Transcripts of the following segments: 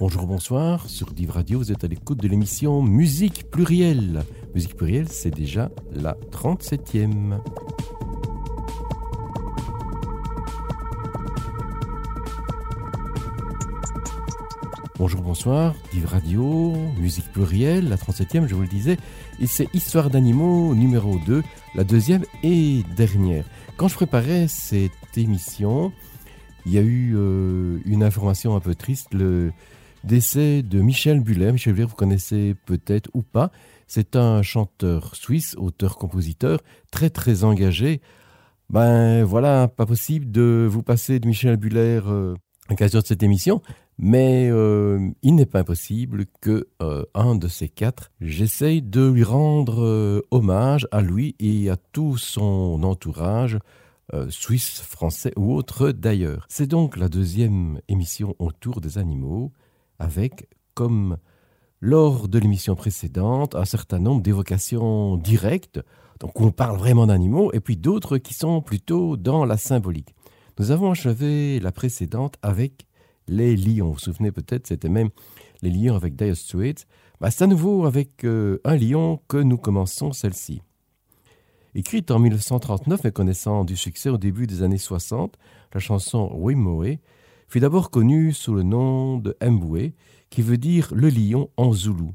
Bonjour, bonsoir. Sur Div Radio, vous êtes à l'écoute de l'émission Musique Plurielle. Musique Plurielle, c'est déjà la 37e. Bonjour, bonsoir. Div Radio, Musique Plurielle, la 37e, je vous le disais. Et c'est Histoire d'animaux numéro 2, la deuxième et dernière. Quand je préparais cette émission, il y a eu euh, une information un peu triste. Décès de Michel Buller. Michel Buller, vous connaissez peut-être ou pas. C'est un chanteur suisse, auteur-compositeur, très très engagé. Ben voilà, pas possible de vous passer de Michel Buller euh, à l'occasion de cette émission, mais euh, il n'est pas impossible que euh, un de ces quatre, j'essaye de lui rendre hommage à lui et à tout son entourage, suisse, français ou autre d'ailleurs. C'est donc la deuxième émission autour des animaux avec, comme lors de l'émission précédente, un certain nombre d'évocations directes, donc on parle vraiment d'animaux, et puis d'autres qui sont plutôt dans la symbolique. Nous avons achevé la précédente avec les lions. Vous vous souvenez peut-être, c'était même les lions avec Dire Straits. Bah, c'est à nouveau avec euh, un lion que nous commençons celle-ci. Écrite en 1939 et connaissant du succès au début des années 60, la chanson Wimoe fut d'abord connu sous le nom de Mbwe, qui veut dire le lion en zoulou.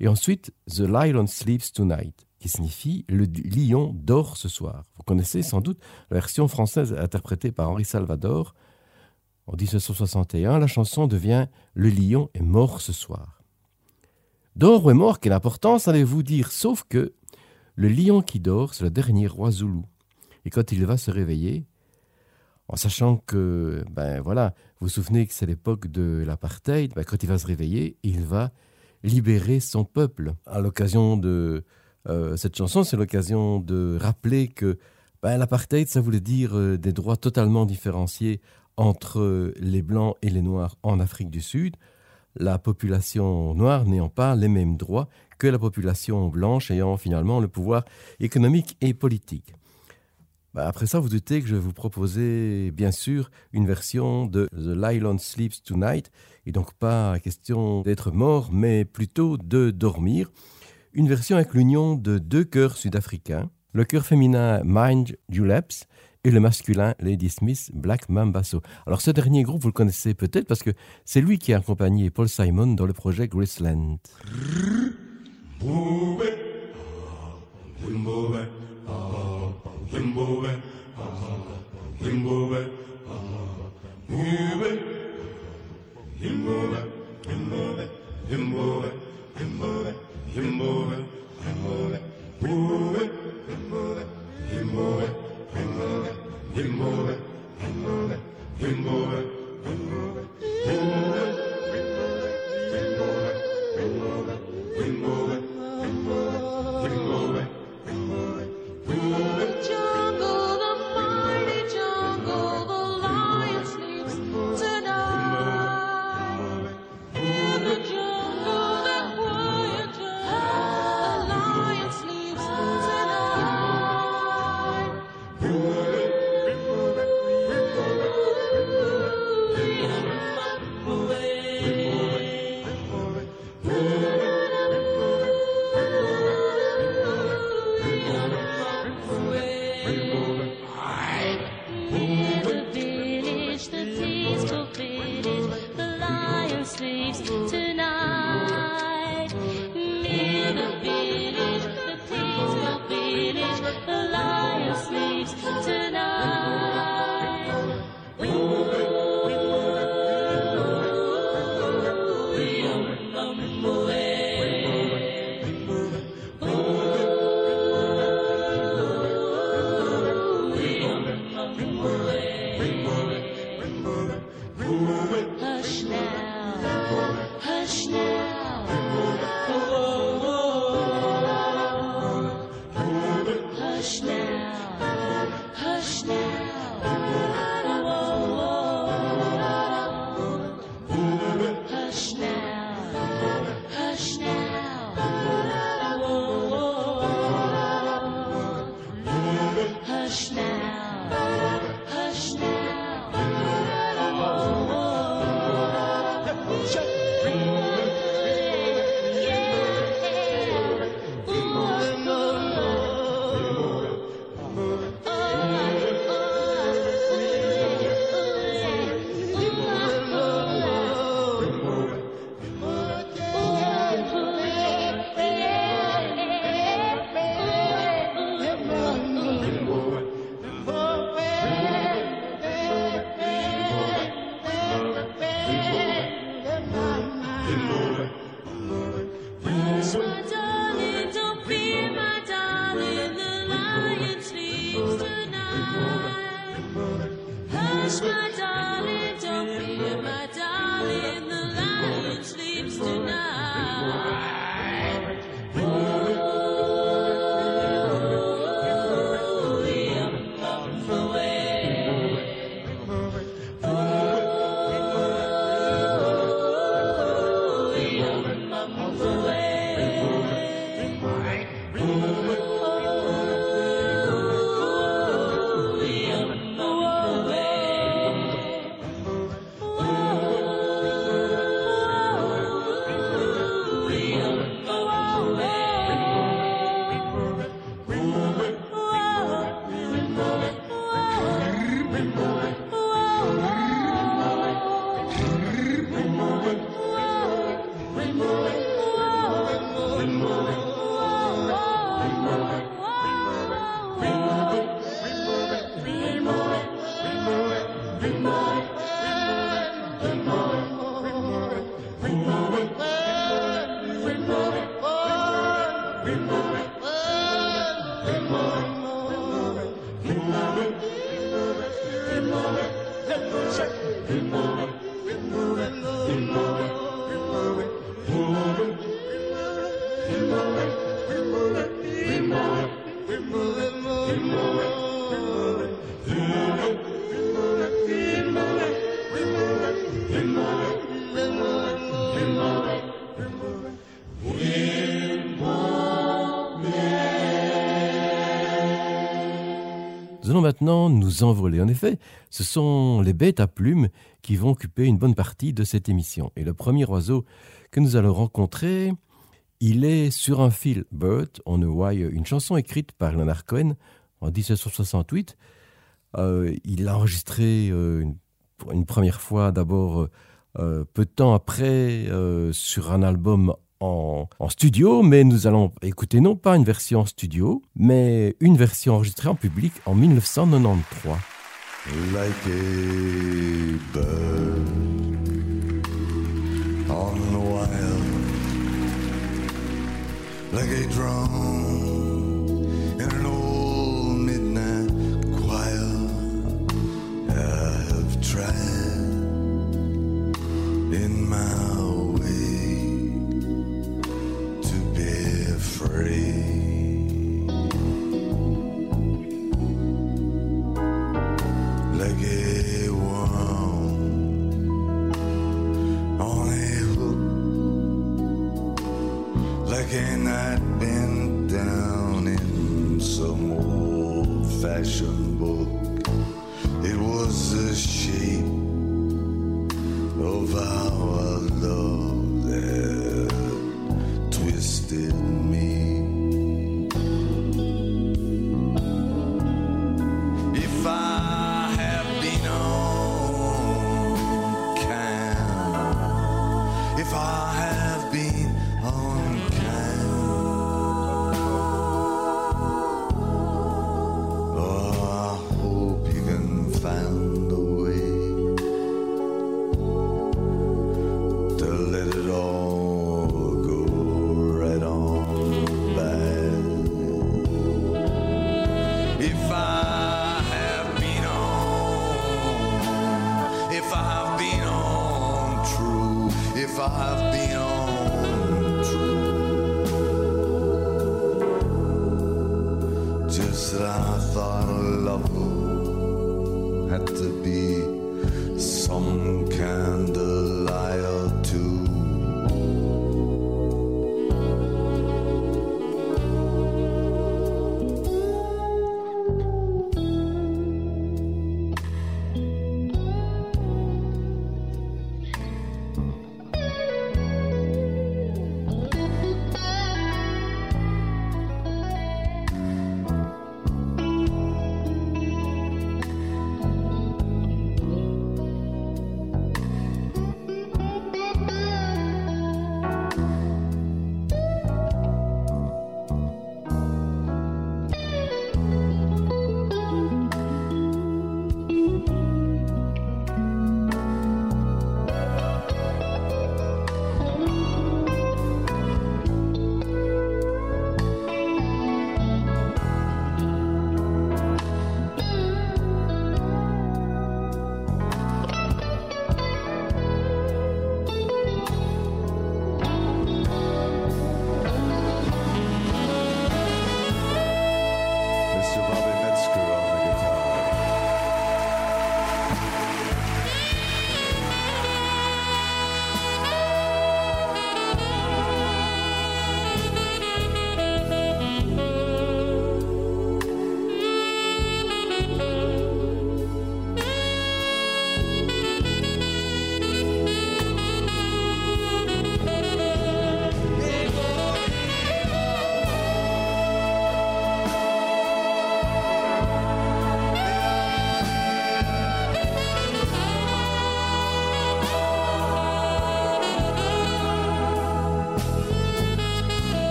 Et ensuite The Lion Sleeps Tonight, qui signifie le lion dort ce soir. Vous connaissez sans doute la version française interprétée par Henri Salvador. En 1961, la chanson devient Le lion est mort ce soir. Dort ou est mort, quelle importance allez-vous dire? Sauf que le lion qui dort, c'est le dernier roi zoulou. Et quand il va se réveiller, en sachant que, ben voilà, vous vous souvenez que c'est l'époque de l'apartheid, ben, quand il va se réveiller, il va libérer son peuple. À l'occasion de euh, cette chanson, c'est l'occasion de rappeler que ben, l'apartheid, ça voulait dire euh, des droits totalement différenciés entre les blancs et les noirs en Afrique du Sud, la population noire n'ayant pas les mêmes droits que la population blanche ayant finalement le pouvoir économique et politique. Bah, après ça, vous doutez que je vais vous proposer, bien sûr, une version de The Lion Sleeps Tonight, et donc pas question d'être mort, mais plutôt de dormir. Une version avec l'union de deux chœurs sud-africains, le chœur féminin Mind Juleps et le masculin Lady Smith Black Mambasso. Alors ce dernier groupe, vous le connaissez peut-être parce que c'est lui qui a accompagné Paul Simon dans le projet Graceland. Zimbabwe, Zimbabwe, Zimbabwe, Zimbabwe, Zimbabwe, Zimbabwe, Zimbabwe, Zimbabwe, Zimbabwe, Zimbabwe, Zimbabwe, Zimbabwe, Zimbabwe, Zimbabwe, Zimbabwe, Zimbabwe, Zimbabwe, Nous maintenant nous envoler. En effet, ce sont les bêtes à plumes qui vont occuper une bonne partie de cette émission. Et le premier oiseau que nous allons rencontrer, il est sur un fil Bird on a une chanson écrite par Leonard Cohen en 1768. Euh, il l'a enregistré euh, une, première fois d'abord euh, peu de temps après sur un album en, studio, mais nous allons écouter non pas une version en studio, mais une version enregistrée en public en 1993. Like a bird on the wild, like a drum in an old midnight choir. I have tried in my I'd been down in some old fashioned book. It was the shape of our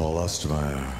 Like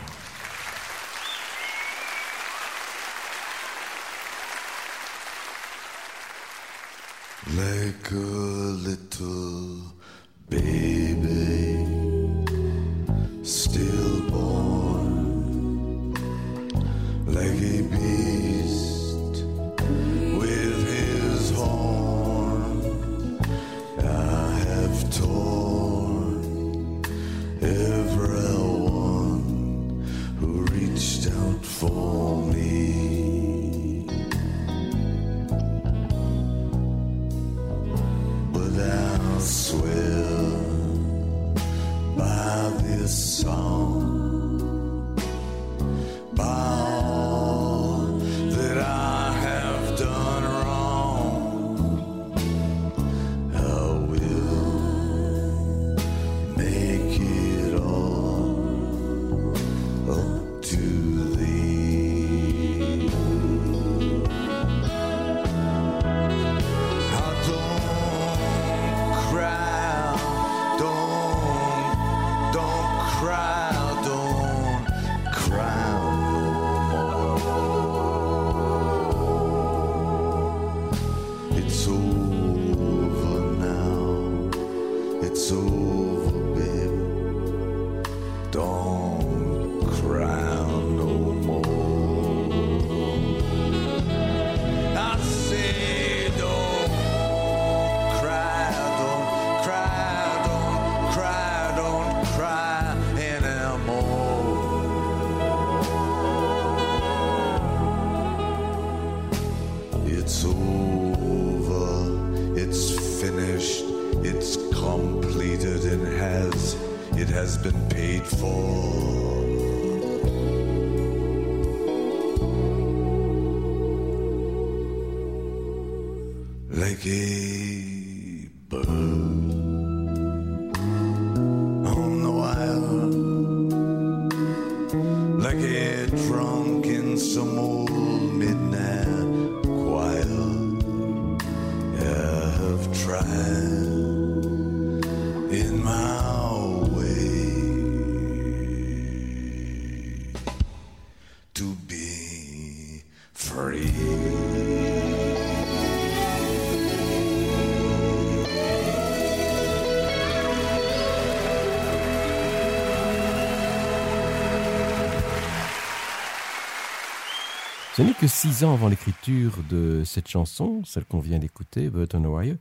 que six ans avant l'écriture de cette chanson, celle qu'on vient d'écouter, Burton Wire,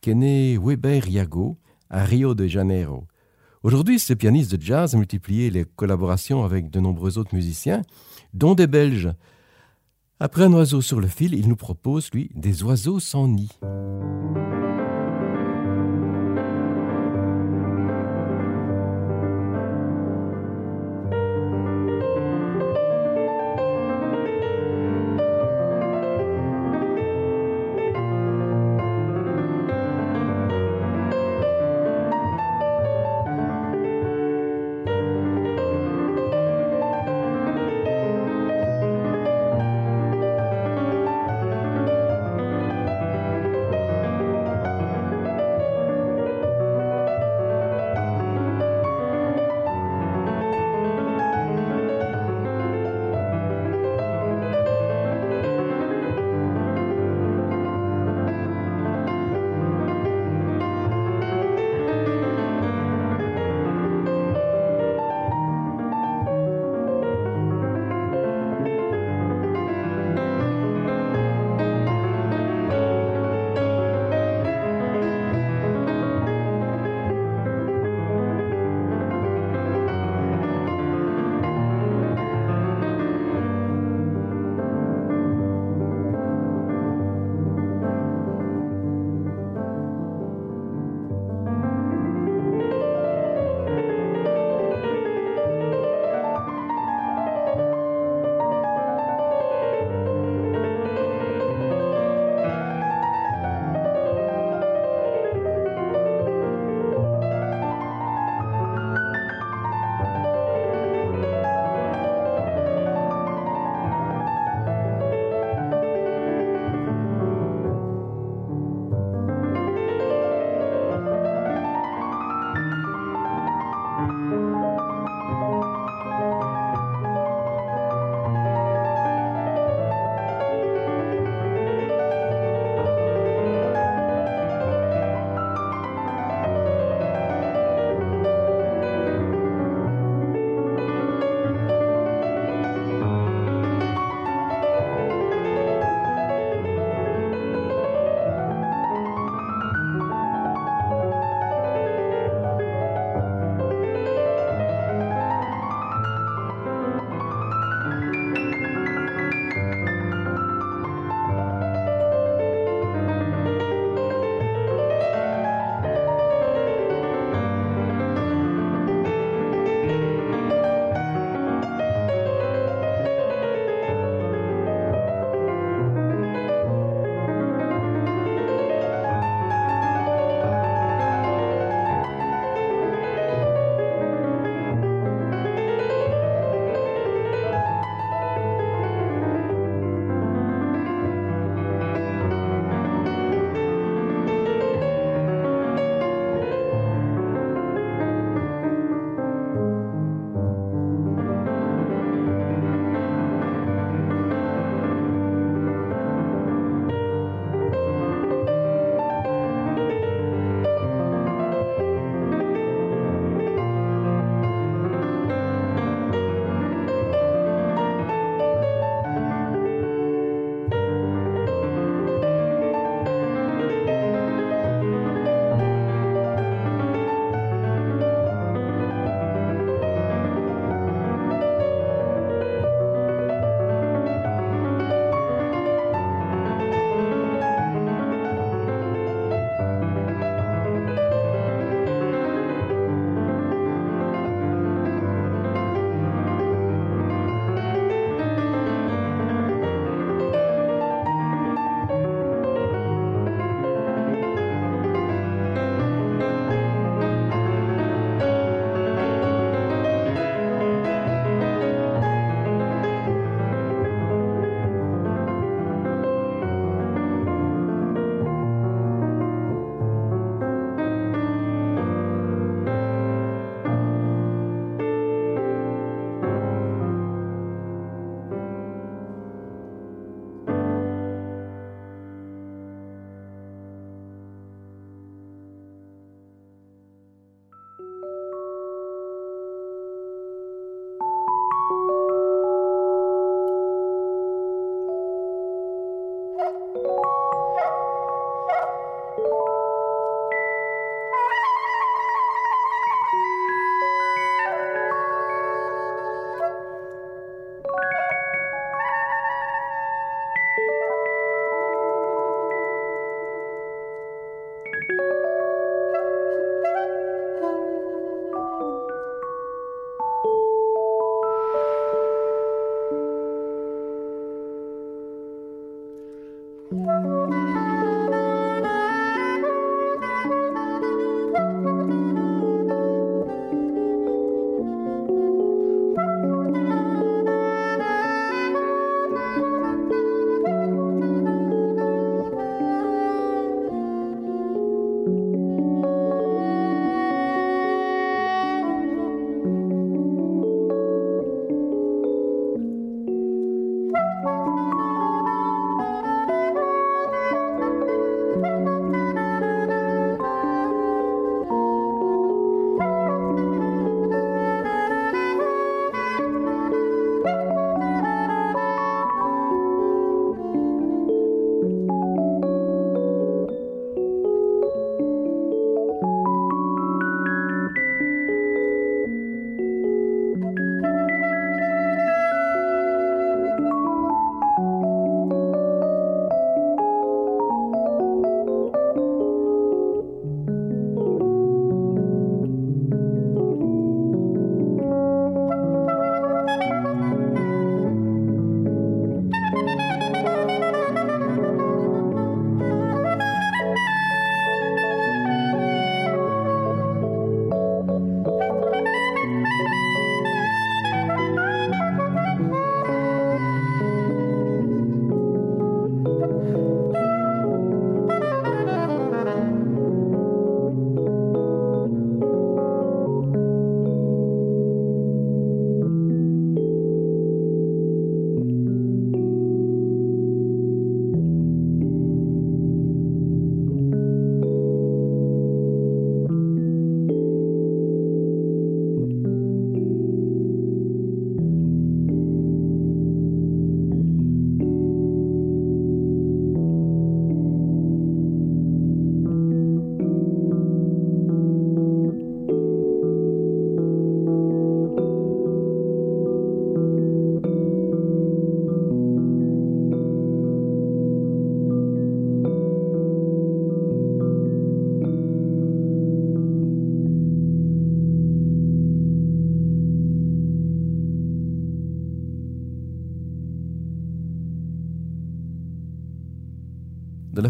qu'est né Weber Yago à Rio de Janeiro. Aujourd'hui, ce pianiste de jazz a multiplié les collaborations avec de nombreux autres musiciens, dont des Belges. Après un oiseau sur le fil, il nous propose, lui, des oiseaux sans nid.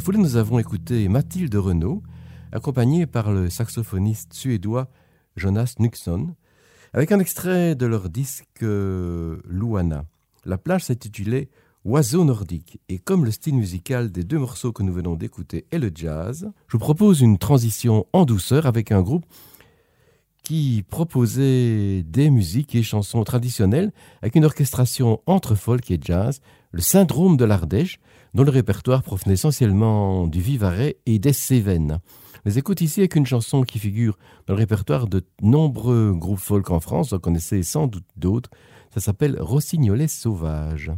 Foulée, nous avons écouté Mathilde Renault, accompagnée par le saxophoniste suédois Jonas Nuxon, avec un extrait de leur disque euh, Luana. La plage s'intitulait Oiseau nordique, et comme le style musical des deux morceaux que nous venons d'écouter est le jazz, je vous propose une transition en douceur avec un groupe proposait des musiques et chansons traditionnelles avec une orchestration entre folk et jazz, le syndrome de l'Ardèche, dont le répertoire provenait essentiellement du Vivarais et des Cévennes. Les écoute ici avec une chanson qui figure dans le répertoire de nombreux groupes folk en France, vous en connaissez sans doute d'autres. Ça s'appelle Rossignolet sauvage.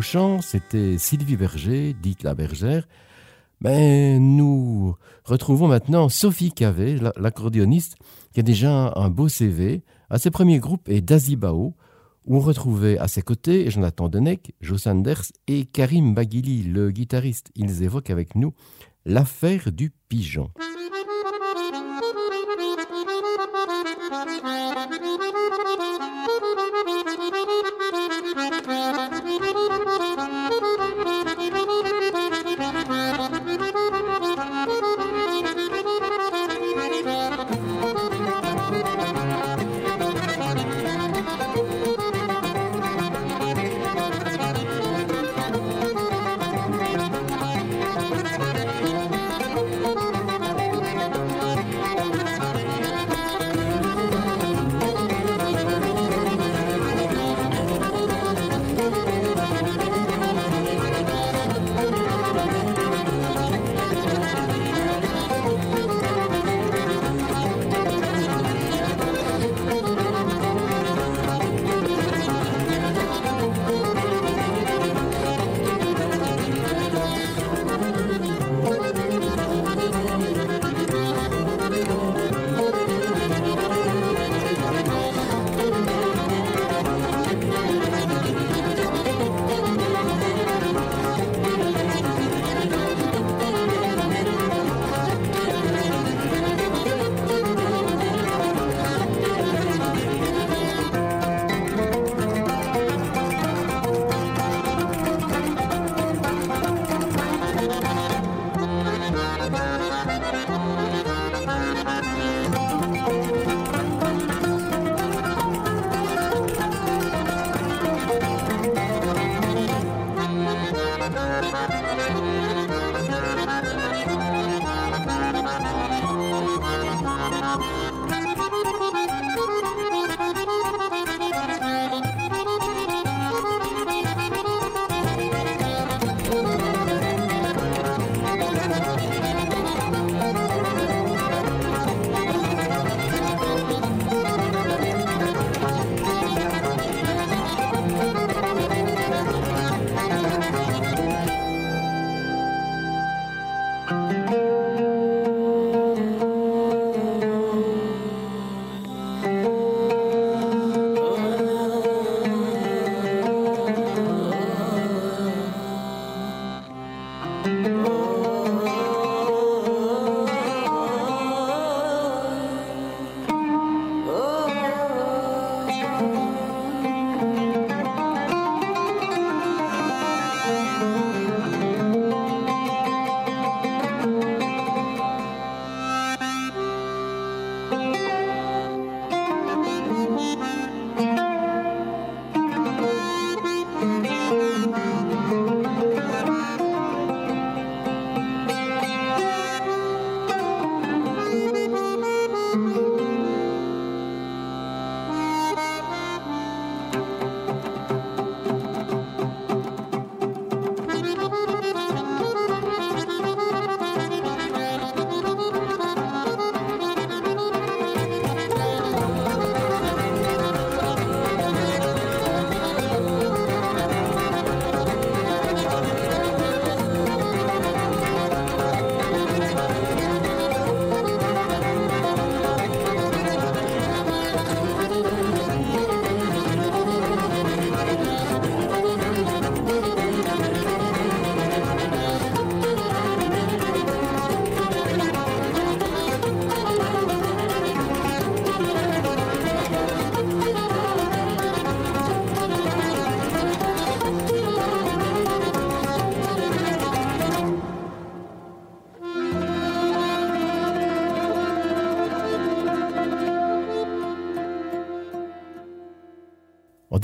Chant, c'était Sylvie Berger, dite la bergère. Mais nous retrouvons maintenant Sophie Cavé, l'accordéoniste, qui a déjà un beau CV. À ses premiers groupes est Dazibao, où on retrouvait à ses côtés Jonathan Denec, Joe Sanders et Karim Baghili, le guitariste. Ils évoquent avec nous l'affaire du pigeon.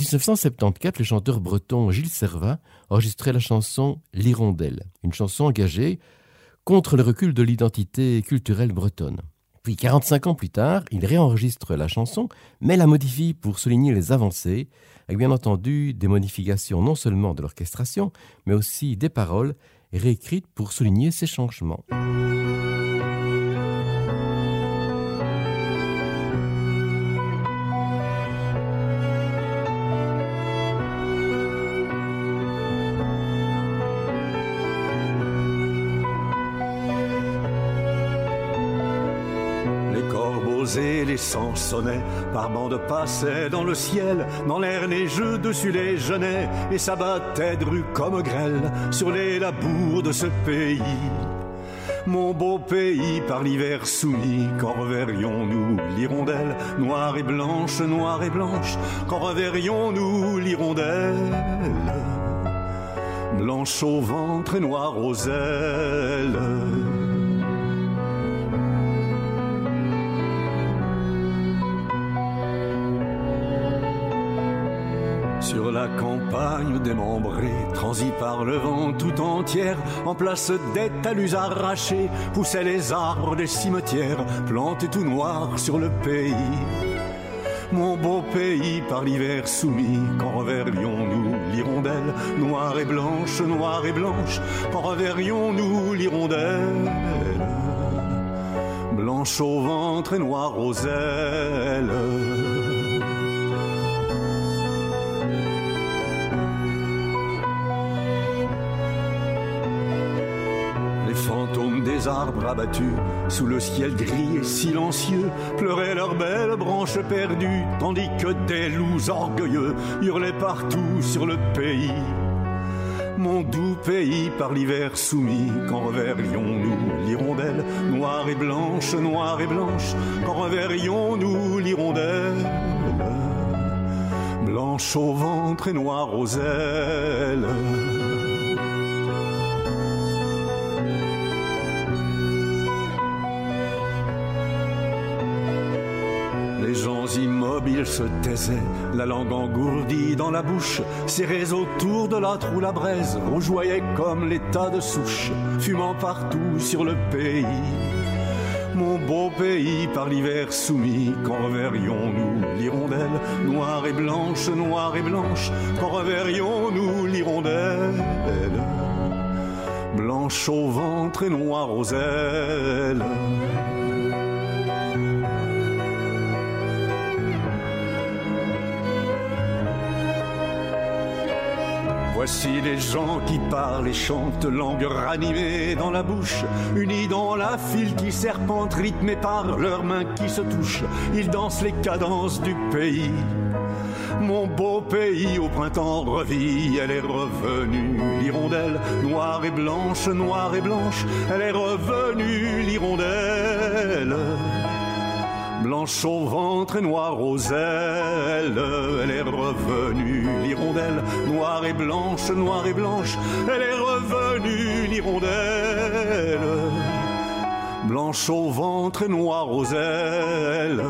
1974, le chanteur breton Gilles Servat enregistrait la chanson L'Hirondelle, une chanson engagée contre le recul de l'identité culturelle bretonne. Puis 45 ans plus tard, il réenregistre la chanson, mais la modifie pour souligner les avancées, avec bien entendu des modifications non seulement de l'orchestration, mais aussi des paroles réécrites pour souligner ces changements. Par bandes passaient dans le ciel, dans l'air neigeux dessus les genêts, et s'abattaient de rue comme grêle sur les labours de ce pays. Mon beau pays par l'hiver soumis, quand reverrions-nous l'hirondelle, noire et blanche, noire et blanche, quand reverrions-nous l'hirondelle, blanche au ventre et noire aux ailes. La campagne démembrée, transie par le vent tout entière, en place des talus arrachés, poussaient les arbres des cimetières, plantés tout noirs sur le pays. Mon beau pays par l'hiver soumis, quand reverrions-nous l'hirondelle, noire et blanche, noire et blanche, quand reverrions-nous l'hirondelle, blanche au ventre et noire aux ailes. Des arbres abattus, sous le ciel gris et silencieux, pleuraient leurs belles branches perdues, tandis que des loups orgueilleux hurlaient partout sur le pays. Mon doux pays par l'hiver soumis, quand reverrions-nous l'hirondelle, noire et blanche, noire et blanche, quand reverrions-nous l'hirondelle, blanche au ventre et noire aux ailes. Immobiles se taisait, la langue engourdie dans la bouche, serrés autour de la trou la braise, rougeoyaient comme les tas de souches, fumant partout sur le pays. Mon beau pays par l'hiver soumis, quand reverrions-nous l'hirondelle, noire et blanche, noire et blanche, quand reverrions-nous l'hirondelle, blanche au ventre et noire aux ailes. Voici les gens qui parlent et chantent, langue ranimée dans la bouche, unis dans la file qui serpente, rythmée par leurs mains qui se touchent. Ils dansent les cadences du pays. Mon beau pays au printemps revit, elle est revenue, l'hirondelle, noire et blanche, noire et blanche, elle est revenue, l'hirondelle blanche au ventre et noire aux ailes. Elle est revenue, l'hirondelle, noire et blanche, noire et blanche. Elle est revenue, l'hirondelle, blanche au ventre et noire aux ailes.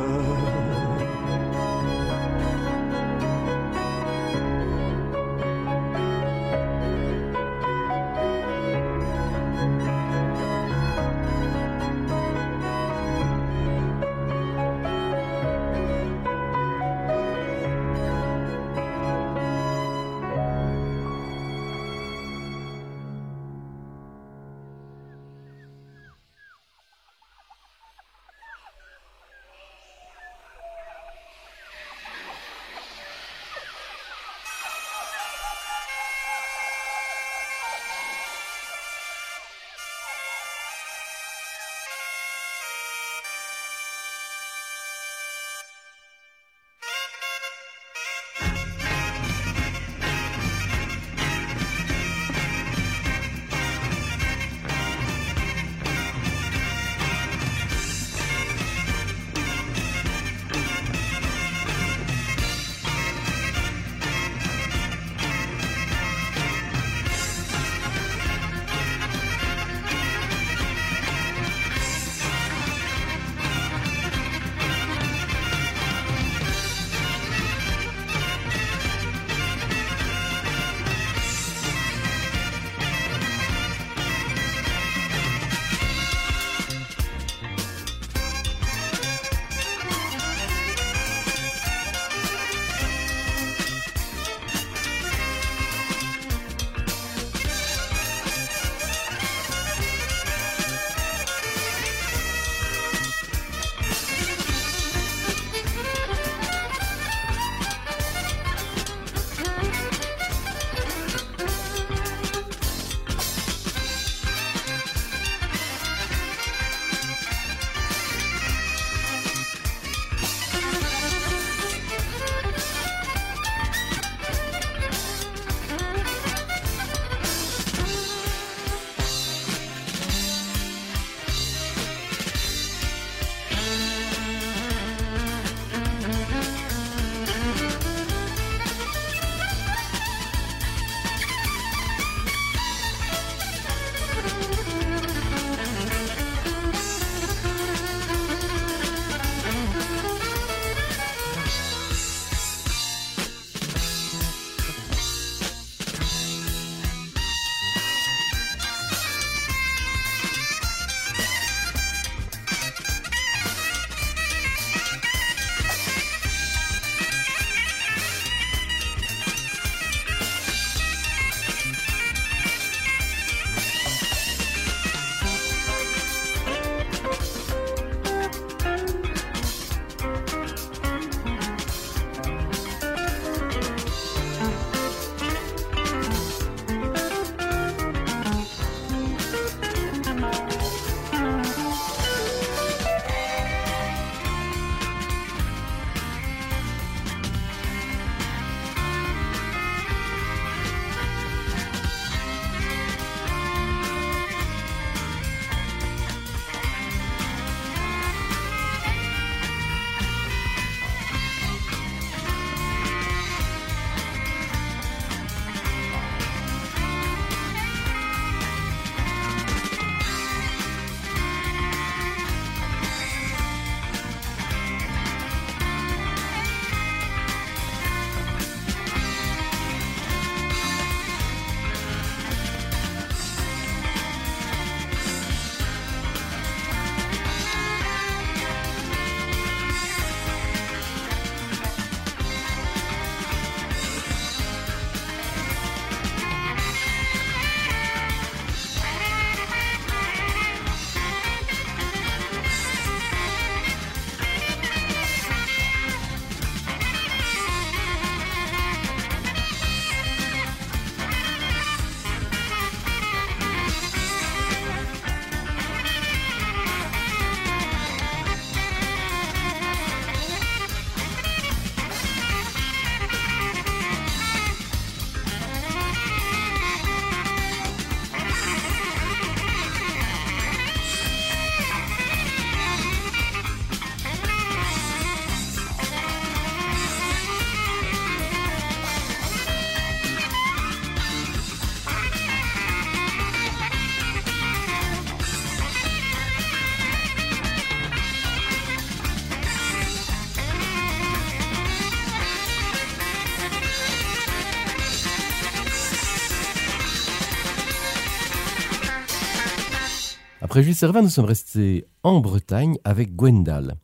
Après Servin, nous sommes restés en Bretagne avec Gwendal.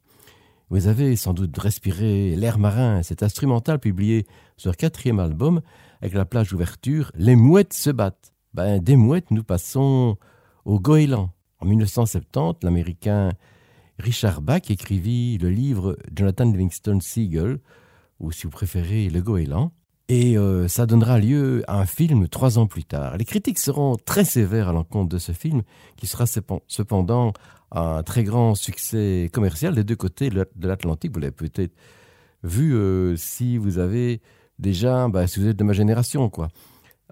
Vous avez sans doute respiré l'air marin, cet instrumental publié sur leur quatrième album, avec la plage d'ouverture Les mouettes se battent. Ben, des mouettes, nous passons au goéland. En 1970, l'américain Richard Bach écrivit le livre Jonathan Livingston Seagull, ou si vous préférez, Le goéland. Et euh, ça donnera lieu à un film trois ans plus tard. Les critiques seront très sévères à l'encontre de ce film, qui sera cependant un très grand succès commercial des deux côtés de l'Atlantique. Vous l'avez peut-être vu euh, si vous avez déjà, bah, si vous êtes de ma génération.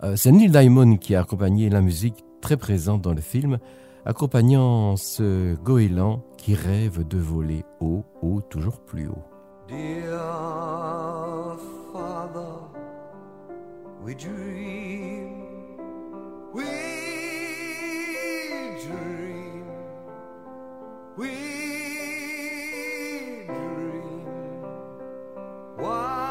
Euh, c'est Neil Diamond qui a accompagné la musique très présente dans le film, accompagnant ce goéland qui rêve de voler haut, haut, toujours plus haut. We dream, we dream, we to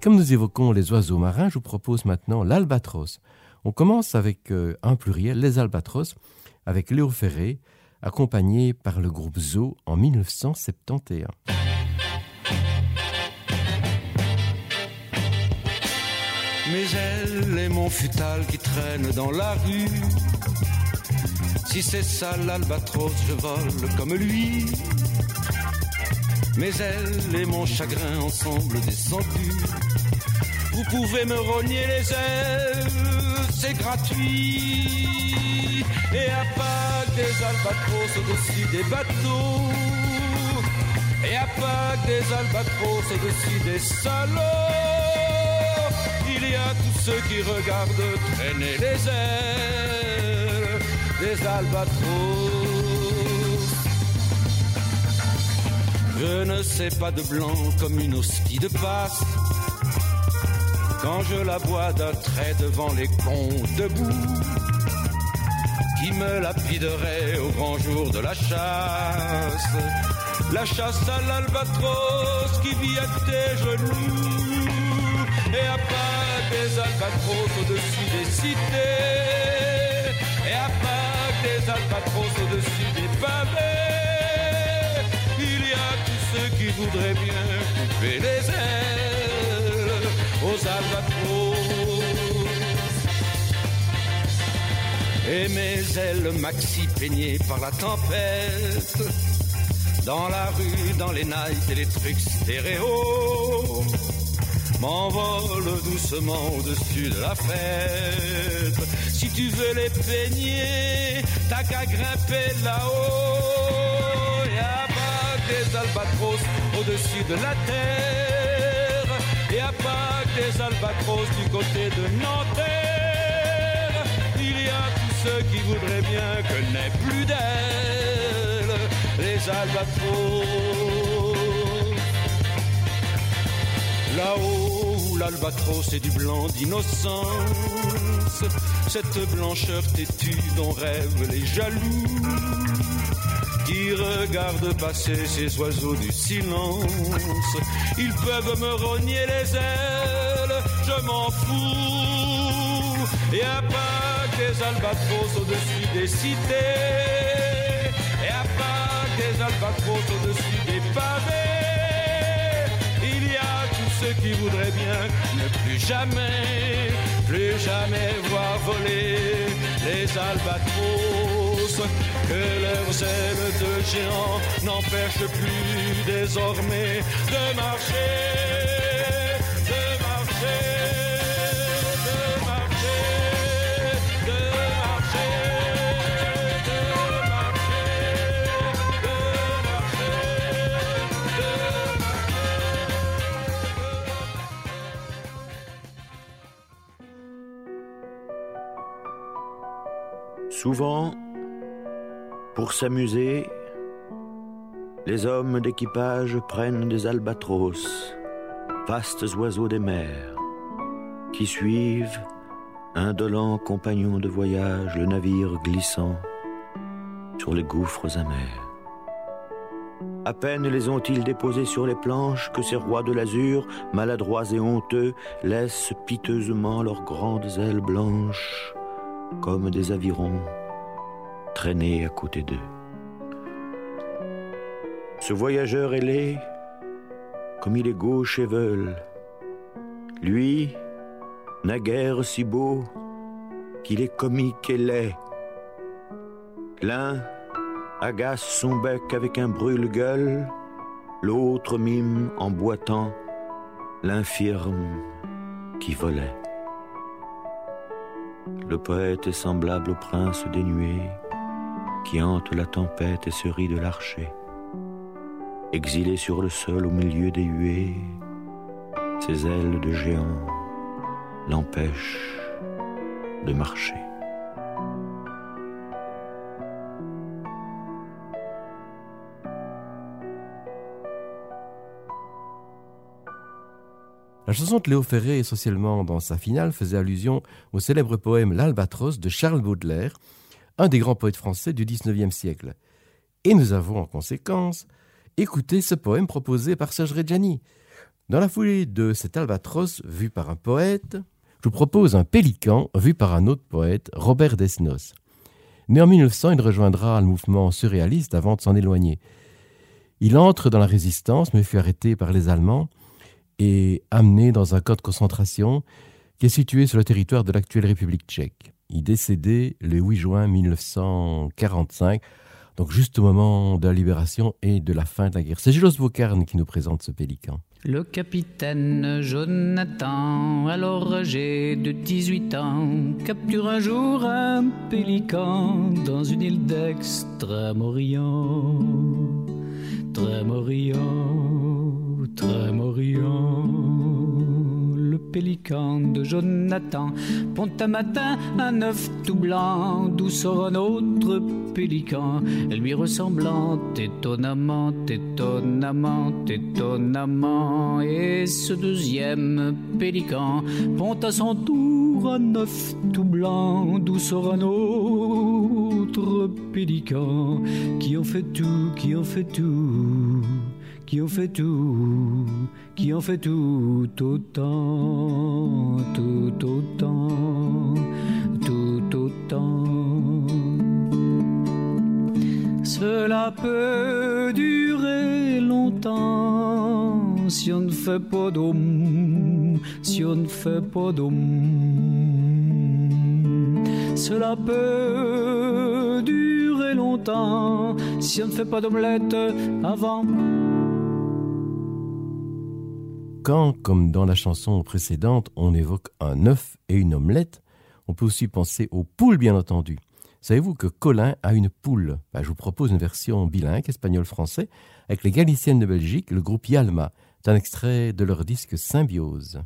comme nous évoquons les oiseaux marins, je vous propose maintenant l'albatros. On commence avec euh, un pluriel, les albatros, avec Léo Ferré, accompagné par le groupe Zoo en 1971. Mes ailes et mon futal qui traînent dans la rue. Si c'est ça l'albatros, je vole comme lui. Mes ailes et mon chagrin ensemble descendus vous pouvez me rogner les ailes, c'est gratuit. Et à Pâques des albatros au-dessus des bateaux. Et à Pâques des albatros au-dessus des salauds. Il y a tous ceux qui regardent traîner les ailes des albatros. Je ne sais pas de blanc comme une hostie de passe quand je la vois d'un trait devant les cons debout, qui me lapiderait au grand jour de la chasse. La chasse à l'albatros qui vit à tes genoux, et à pas des albatros au-dessus des cités, et à pas des albatros au-dessus des pavés. Qui voudraient bien couper les airs aux albatros. Et mes ailes maxi peignées par la tempête, dans la rue, dans les nights et les trucs stéréo, m'envolent doucement au-dessus de la fête. Si tu veux les peigner, t'as qu'à grimper là-haut. Des albatros au-dessus de la terre, et à pas des albatros du côté de Nanterre. Il y a tous ceux qui voudraient bien que n'ait plus d'elle, les albatros. Là-haut où l'albatros est du blanc d'innocence, cette blancheur têtue dont rêvent les jaloux qui regardent passer ces oiseaux du silence. Ils peuvent me rogner les ailes, je m'en fous. Et à pas des albatros au-dessus des cités, et à pas des albatros au-dessus des pavés, il y a tous ceux qui voudraient bien ne plus jamais, plus jamais voir voler les albatros que leurs ailes de géants n'empêchent plus désormais de marcher. Souvent, pour s'amuser, les hommes d'équipage prennent des albatros, vastes oiseaux des mers, qui suivent, indolents compagnons de voyage, le navire glissant sur les gouffres amers. À peine les ont-ils déposés sur les planches que ces rois de l'azur, maladroits et honteux, laissent piteusement leurs grandes ailes blanches comme des avirons traînés à côté d'eux. Ce voyageur ailé, comme il est gauche et veule, lui, naguère si beau qu'il est comique et laid. L'un agace son bec avec un brûle-gueule, l'autre mime en boitant l'infirme qui volait. Le poète est semblable au prince des nuées qui hante la tempête et se rit de l'archer. Exilé sur le sol au milieu des huées, ses ailes de géant l'empêchent de marcher. La chanson de Léo Ferré, essentiellement dans sa finale, faisait allusion au célèbre poème L'Albatros de Charles Baudelaire, un des grands poètes français du XIXe siècle. Et nous avons en conséquence écouté ce poème proposé par Serge Reggiani. Dans la foulée de cet albatros vu par un poète, je vous propose un pélican vu par un autre poète, Robert Desnos. Né en 1900, il rejoindra le mouvement surréaliste avant de s'en éloigner. Il entre dans la résistance, mais fut arrêté par les Allemands et amené dans un camp de concentration qui est situé sur le territoire de l'actuelle République tchèque. Il décédé le 8 juin 1945, donc juste au moment de la libération et de la fin de la guerre. C'est Gilles Bocarne qui nous présente ce pélican. Le capitaine Jonathan, alors âgé de 18 ans, capture un jour un pélican dans une île d'Extrême-Orient. Trême-Orient, Trême-Orient le pélican de Jonathan. Pont un matin un œuf tout blanc d'où sort un autre pélican. Lui ressemblant étonnamment étonnamment étonnamment. Et ce deuxième pélican pont à son tour un œuf tout blanc d'où sort un autre pélican. Qui en fait tout qui en fait tout? Qui ont fait tout, qui ont fait tout autant, tout autant, tout autant. Cela peut durer longtemps si on ne fait pas d'homme, si on ne fait pas d'homme. Cela peut durer longtemps si on ne fait pas d'omelette avant. Quand, comme dans la chanson précédente, on évoque un œuf et une omelette, on peut aussi penser aux poules, bien entendu. Savez-vous que Colin a une poule? Ben, Je vous propose une version bilingue, espagnol-français, avec les Galiciennes de Belgique, le groupe Yalma. C'est un extrait de leur disque Symbiose.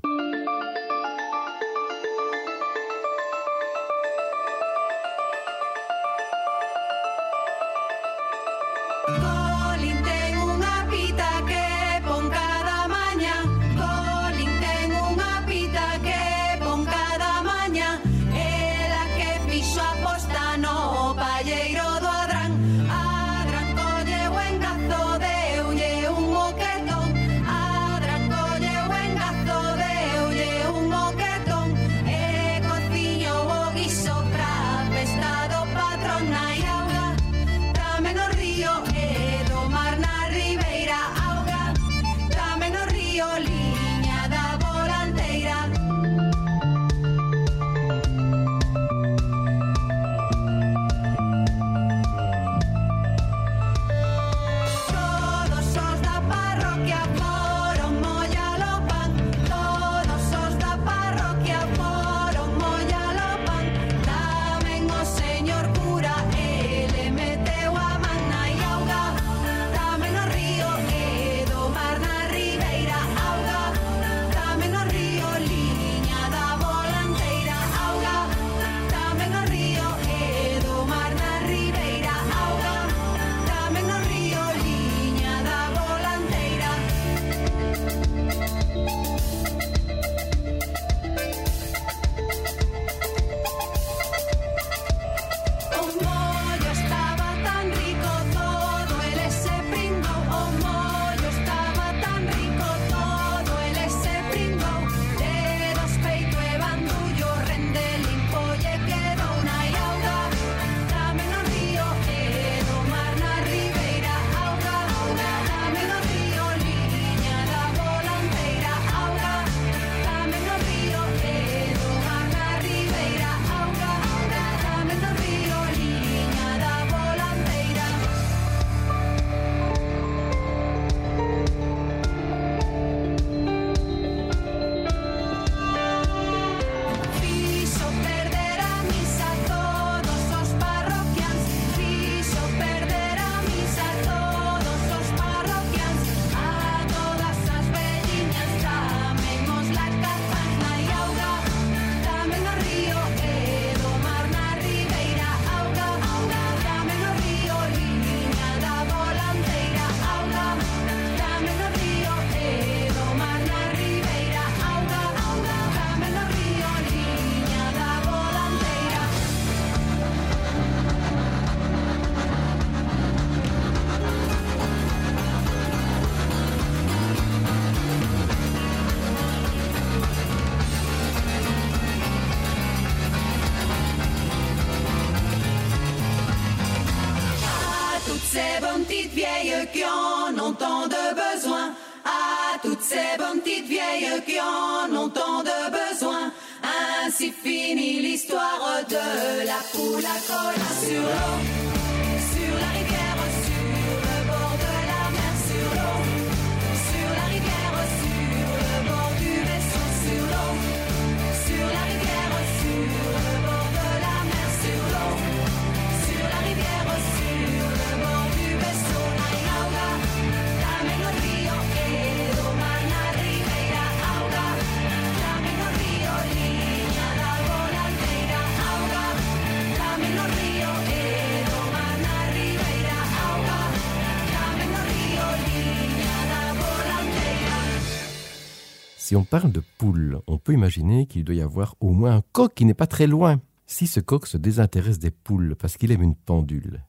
Imaginer qu'il doit y avoir au moins un coq qui n'est pas très loin. Si ce coq se désintéresse des poules parce qu'il aime une pendule.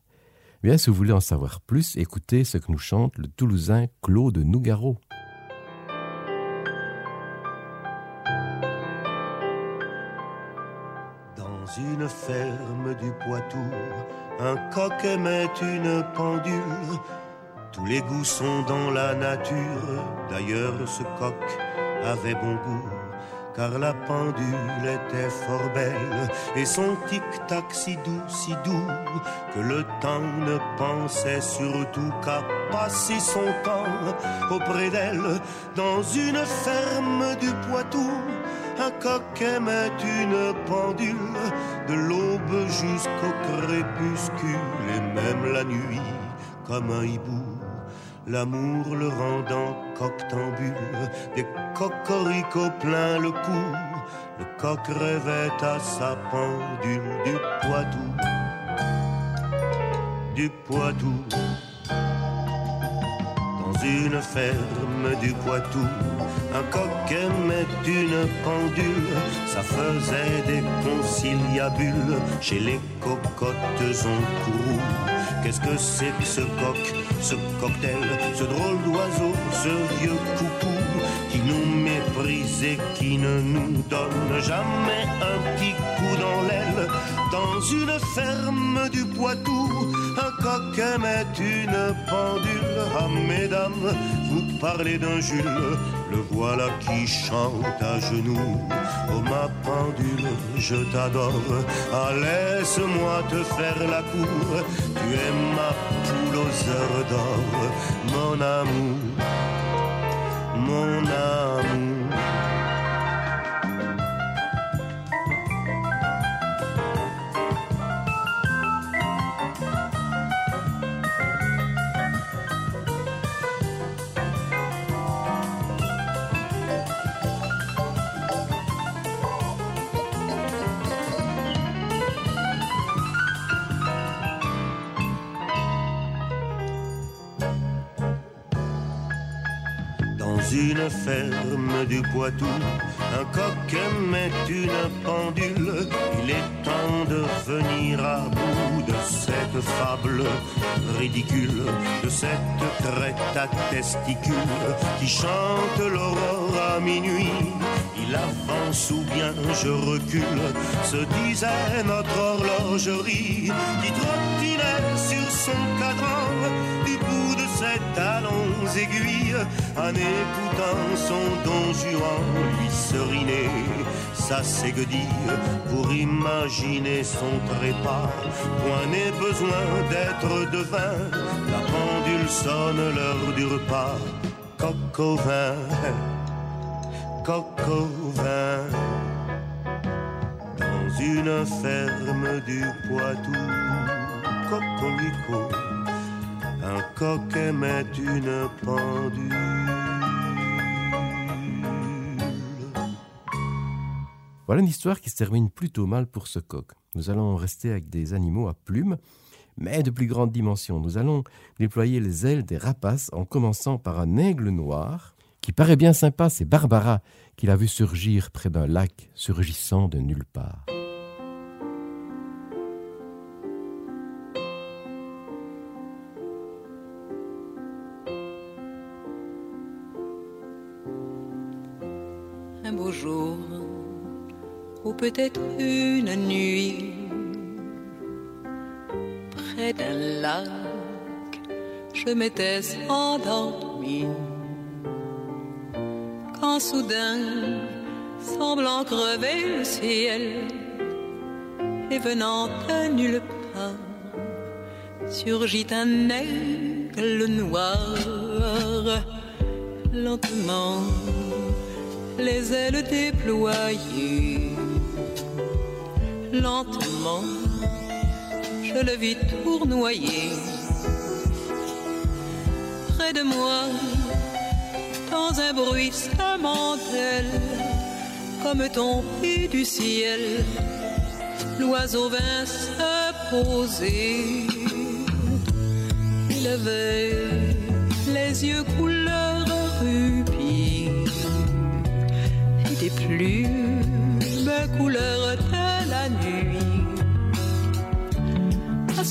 Bien, si vous voulez en savoir plus, écoutez ce que nous chante le Toulousain Claude Nougaro. Dans une ferme du Poitou, un coq aimait une pendule. Tous les goûts sont dans la nature, d'ailleurs ce coq avait bon goût, car la pendule était fort belle, et son tic-tac si doux, si doux, que le temps ne pensait surtout qu'à passer son temps auprès d'elle, dans une ferme du Poitou. Un coq aimait une pendule, de l'aube jusqu'au crépuscule, et même la nuit, comme un hibou l'amour le rendant coctambule, des cocoricots plein le cou, le coq rêvait à sa pendule du Poitou, du Poitou. Dans une ferme du Poitou, un coq aimait une pendule, ça faisait des conciliabules chez les cocottes courroux. Qu'est-ce que c'est que ce coq, ce cocktail, ce drôle d'oiseau, ce vieux coucou qui nous méprise et qui ne nous donne jamais un petit coup dans l'aile. Dans une ferme du Poitou, un coq aimait une pendule. Ah mesdames, vous parlez d'un Jules, le voilà qui chante à genoux. Oh ma pendule, je t'adore, ah laisse-moi te faire la cour, tu es ma aux heures d'or, mon amour, mon amour. Du Poitou, un coq aimait une pendule. Il est temps de venir à bout de cette fable ridicule, de cette crête à testicules qui chante l'aurore à minuit. Il avance ou bien je recule, se disait notre horlogerie qui trottinait sur son cadran du bout de ses talons aiguilles écoutant son don Juan lui seriner sa séguedille pour imaginer son trépas. Point n'est besoin d'être devin, la pendule sonne l'heure du repas. Coq au vin, coq au vin, dans une ferme du Poitou, cocolico un coq aimait une pendule. Voilà une histoire qui se termine plutôt mal pour ce coq. Nous allons rester avec des animaux à plumes, mais de plus grande dimension. Nous allons déployer les ailes des rapaces en commençant par un aigle noir qui paraît bien sympa, c'est Barbara qui l'a vu surgir près d'un lac surgissant de nulle part. Peut-être une nuit près d'un lac je m'étais endormi. Quand soudain, semblant crever le ciel, et venant de nulle part, surgit un aigle noir, lentement, les ailes déployées, lentement, je le vis tournoyer près de moi, dans un bruit samantel, comme tombé du ciel l'oiseau vint se poser. Il avait les yeux couleur rubis et des plumes couleur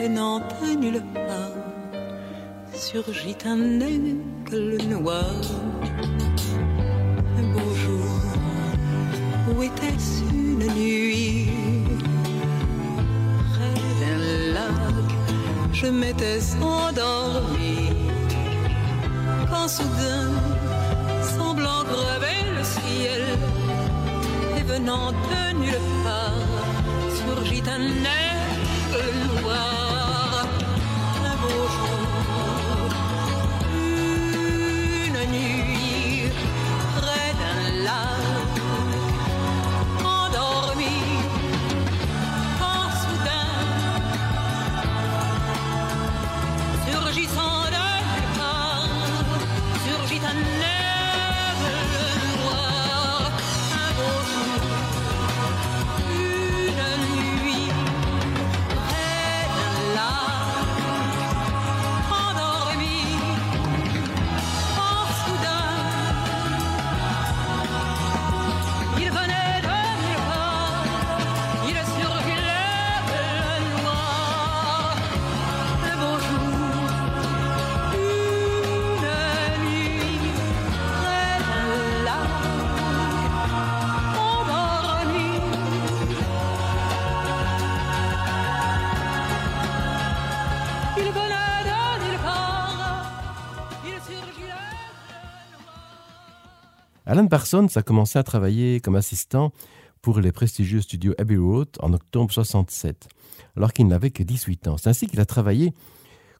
venant de nulle part, surgit un aigle noir. Un beau jour, où était-ce une nuit? Près d'un lac, je m'étais endormi. Quand soudain, semblant crever le ciel, et venant de nulle part, surgit un aigle Alan Parsons a commencé à travailler comme assistant pour les prestigieux studios Abbey Road en octobre 67, alors qu'il n'avait que 18 ans. C'est ainsi qu'il a travaillé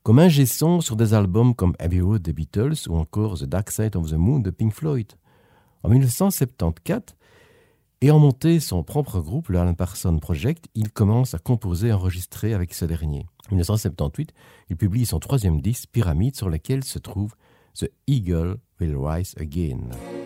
comme un gesson sur des albums comme Abbey Road des Beatles ou encore The Dark Side of the Moon de Pink Floyd. En 1974, ayant monté son propre groupe, le Alan Parsons Project, il commence à composer et enregistrer avec ce dernier. En 1978, il publie son troisième disque, Pyramide, sur lequel se trouve The Eagle Will Rise Again.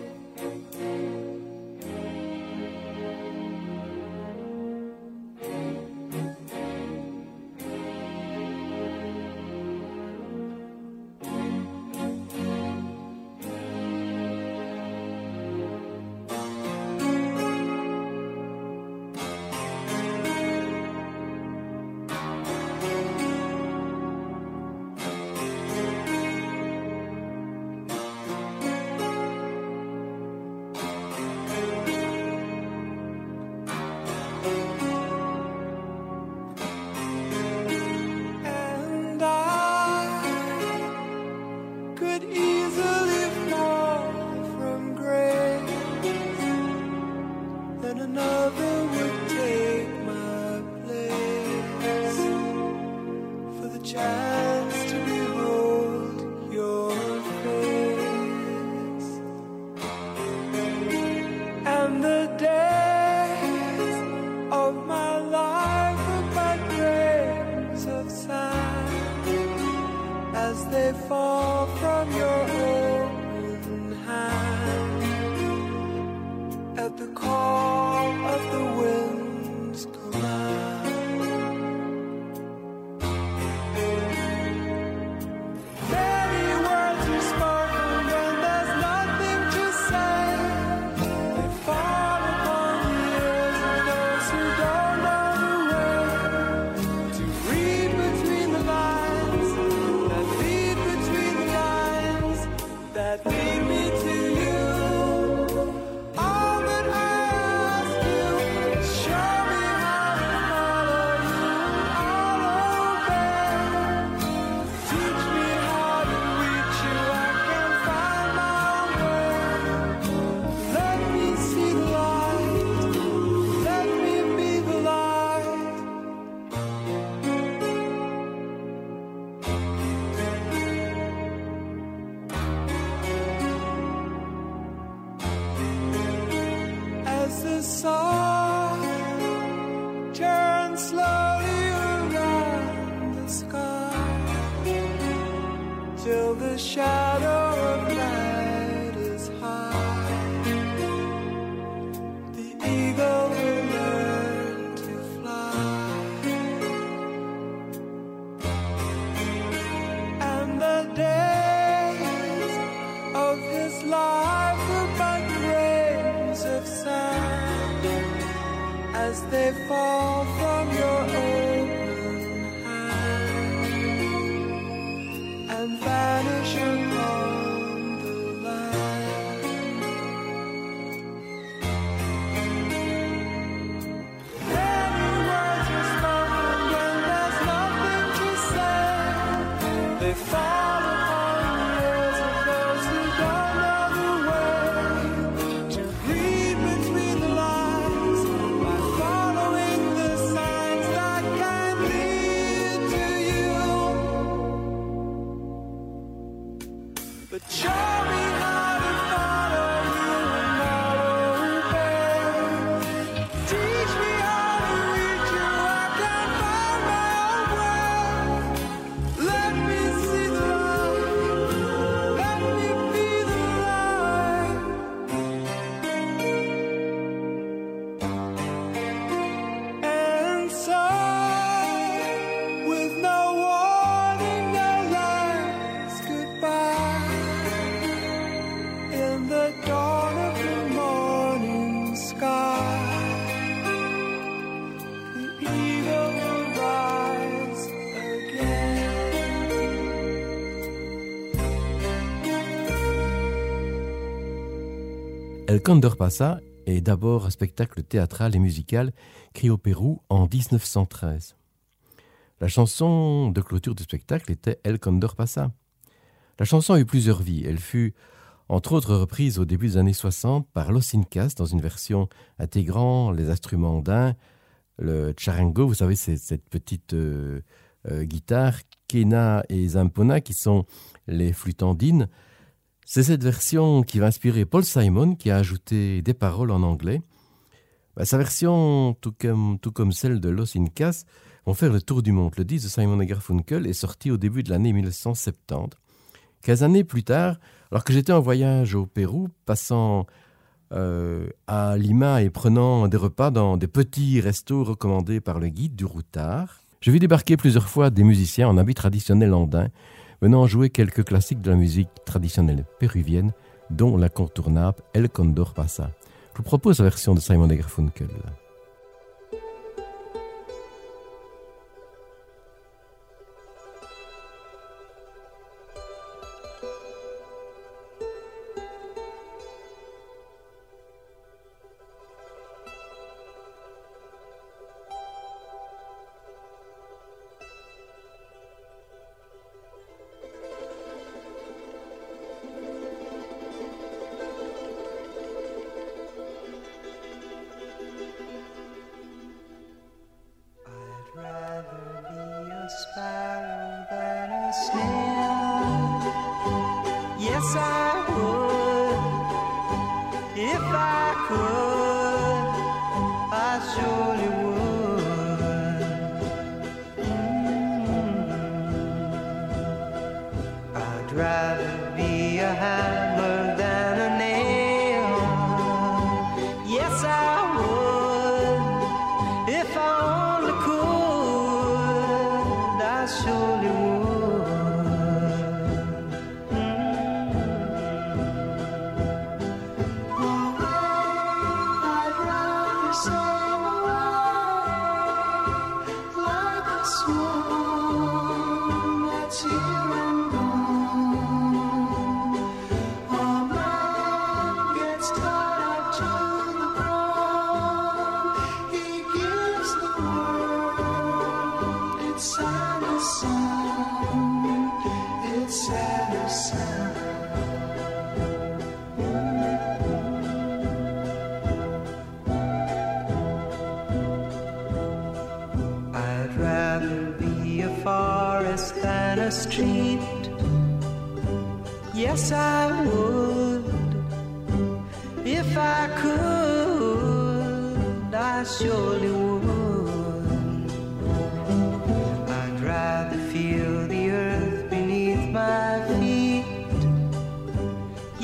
Euh, El Condorpassa est d'abord un spectacle théâtral et musical créé au Pérou en 1913. La chanson de clôture du spectacle était El Condorpassa. La chanson a eu plusieurs vies. Elle fut entre autres reprise au début des années 60 par Los Incas dans une version intégrant les instruments andins, le charango, vous savez, c'est cette petite euh, euh, guitare, Kena et Zampona, qui sont les flûtes andines, c'est cette version qui va inspirer Paul Simon, qui a ajouté des paroles en anglais. Bah, sa version, tout comme, tout comme celle de Los Incas, vont faire le tour du monde. Le disque de Simon et Garfunkel est sorti au début de l'année 1970. Quinze années plus tard, alors que j'étais en voyage au Pérou, passant euh, à Lima et prenant des repas dans des petits restos recommandés par le guide du Routard, je vis débarquer plusieurs fois des musiciens en habit traditionnel andin venant jouer quelques classiques de la musique traditionnelle péruvienne, dont l'incontournable El Condor Pasa. Je vous propose la version de Simon Garfunkel.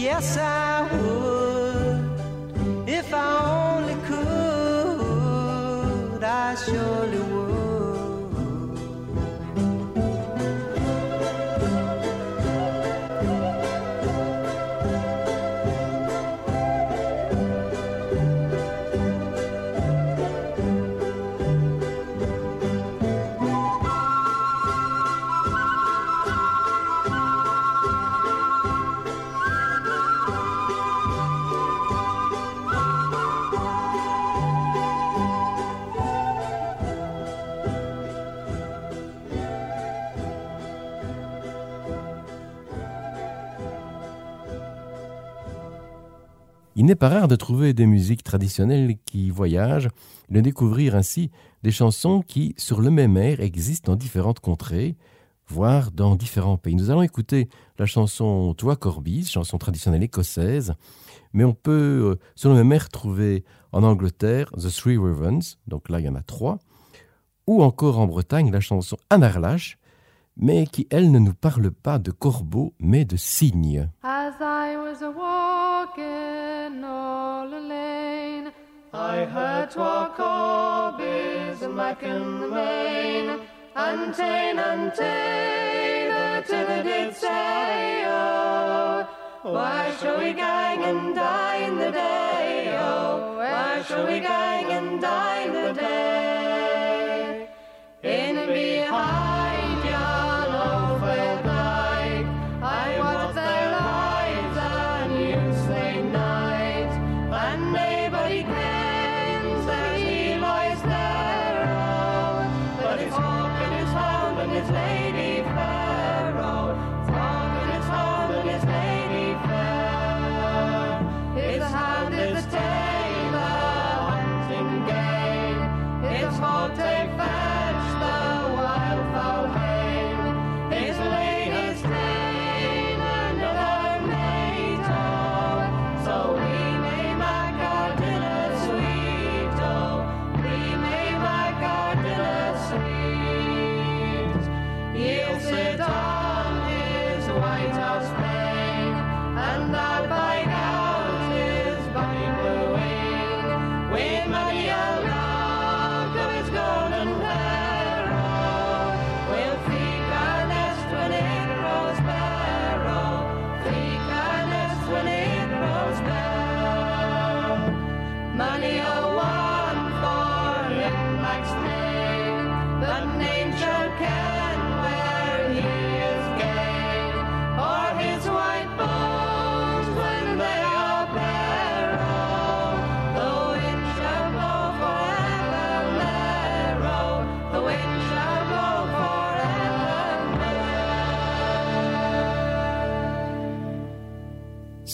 Yes, I would. Il n'est pas rare de trouver des musiques traditionnelles qui voyagent, de découvrir ainsi des chansons qui, sur le même air, existent dans différentes contrées, voire dans différents pays. Nous allons écouter la chanson Toi Corbis, chanson traditionnelle écossaise, mais on peut, euh, sur le même air, trouver en Angleterre The Three Ravens, donc là il y en a trois, ou encore en Bretagne la chanson Anarlache, mais qui, elle, ne nous parle pas de corbeaux, mais de cygnes. As I was a walking all a lane, I heard twa corbies a macking the main, and ta'en and ta'en the tither did say, oh, why shall we gang and dine the day, oh, why shall we gang and dine the day? In and behind Rafael.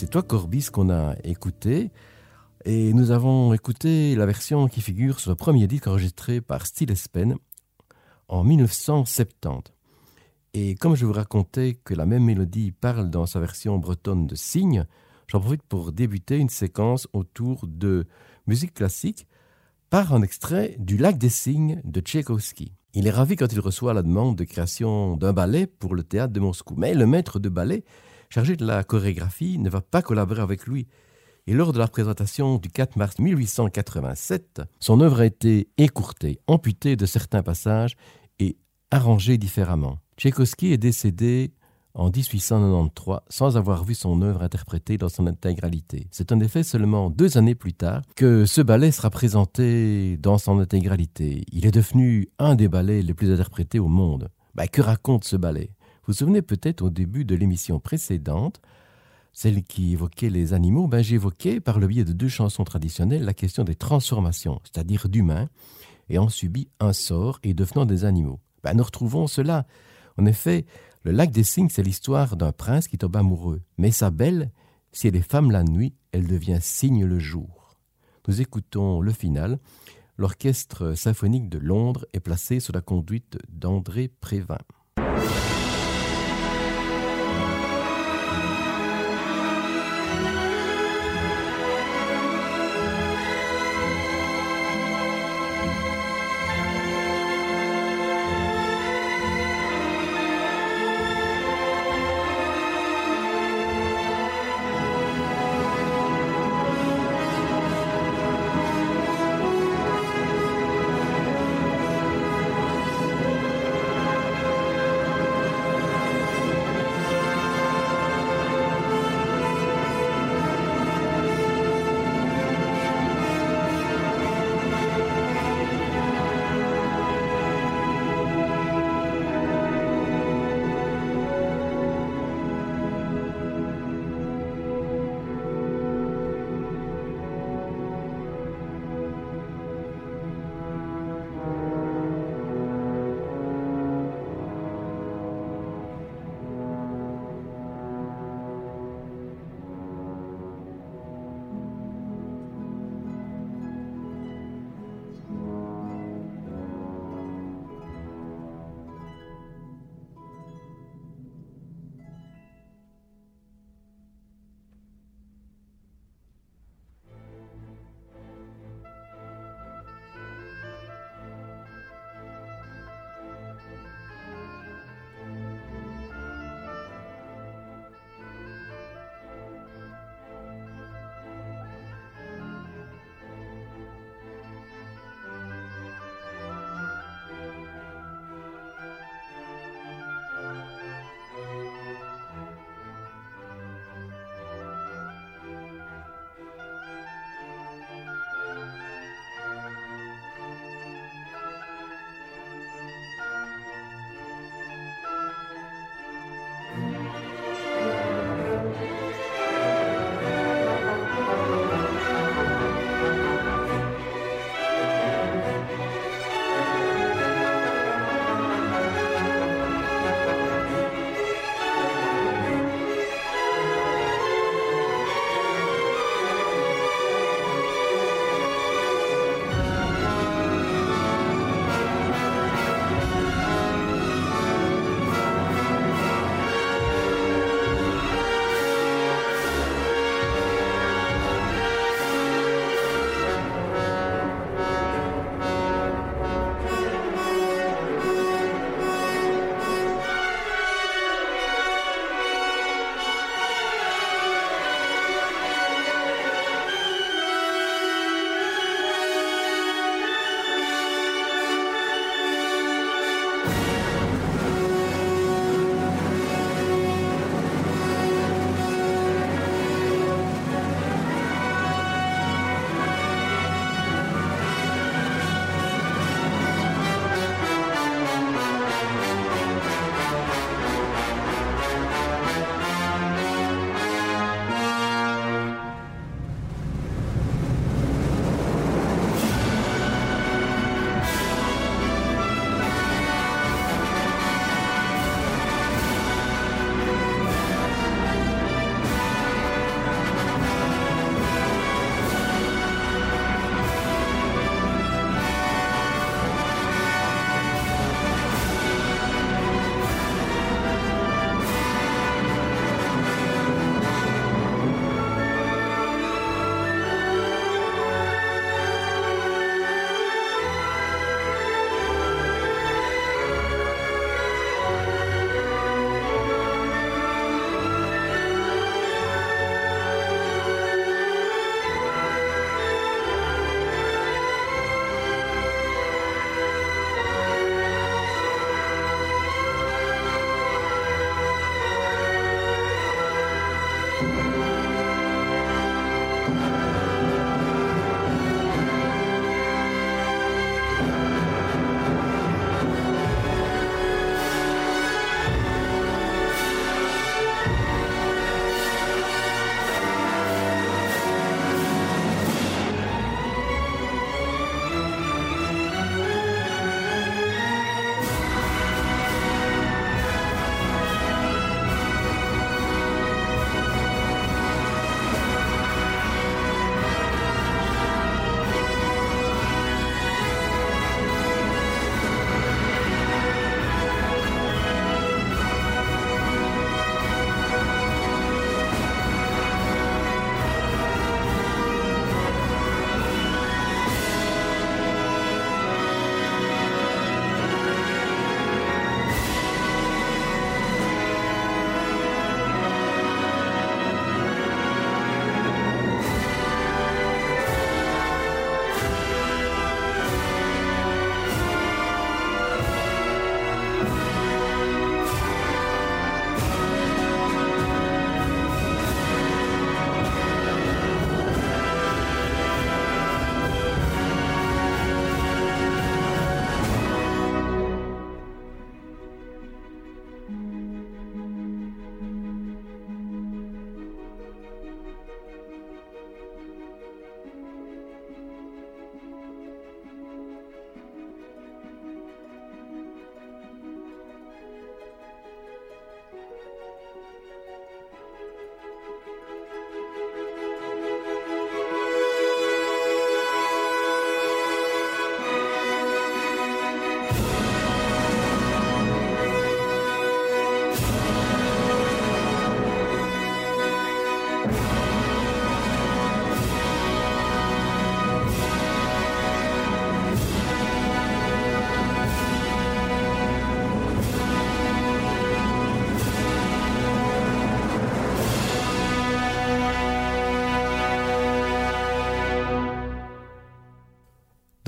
C'est toi, Corbis, qu'on a écouté. Et nous avons écouté la version qui figure sur le premier disque enregistré par Steel Espen en 1970. Et comme je vous racontais que la même mélodie parle dans sa version bretonne de Cygne, j'en profite pour débuter une séquence autour de musique classique par un extrait du Lac des Cygnes de Tchaïkovski. Il est ravi quand il reçoit la demande de création d'un ballet pour le théâtre de Moscou. Mais le maître de ballet, chargé de la chorégraphie, ne va pas collaborer avec lui. Et lors de la représentation du 4 mars 1887, son œuvre a été écourtée, amputée de certains passages et arrangée différemment. Tchaïkovski est décédé en 1893 sans avoir vu son œuvre interprétée dans son intégralité. C'est en effet seulement deux années plus tard que ce ballet sera présenté dans son intégralité. Il est devenu un des ballets les plus interprétés au monde. Bah, que raconte ce ballet? Vous vous souvenez peut-être au début de l'émission précédente, celle qui évoquait les animaux, ben, j'évoquais par le biais de deux chansons traditionnelles la question des transformations, c'est-à-dire d'humains ayant subi un sort et devenant des animaux. Ben, nous retrouvons cela. En effet, le lac des cygnes, c'est l'histoire d'un prince qui tombe amoureux. Mais sa belle, si elle est femme la nuit, elle devient cygne le jour. Nous écoutons le final. L'orchestre symphonique de Londres est placé sous la conduite d'André Prévin.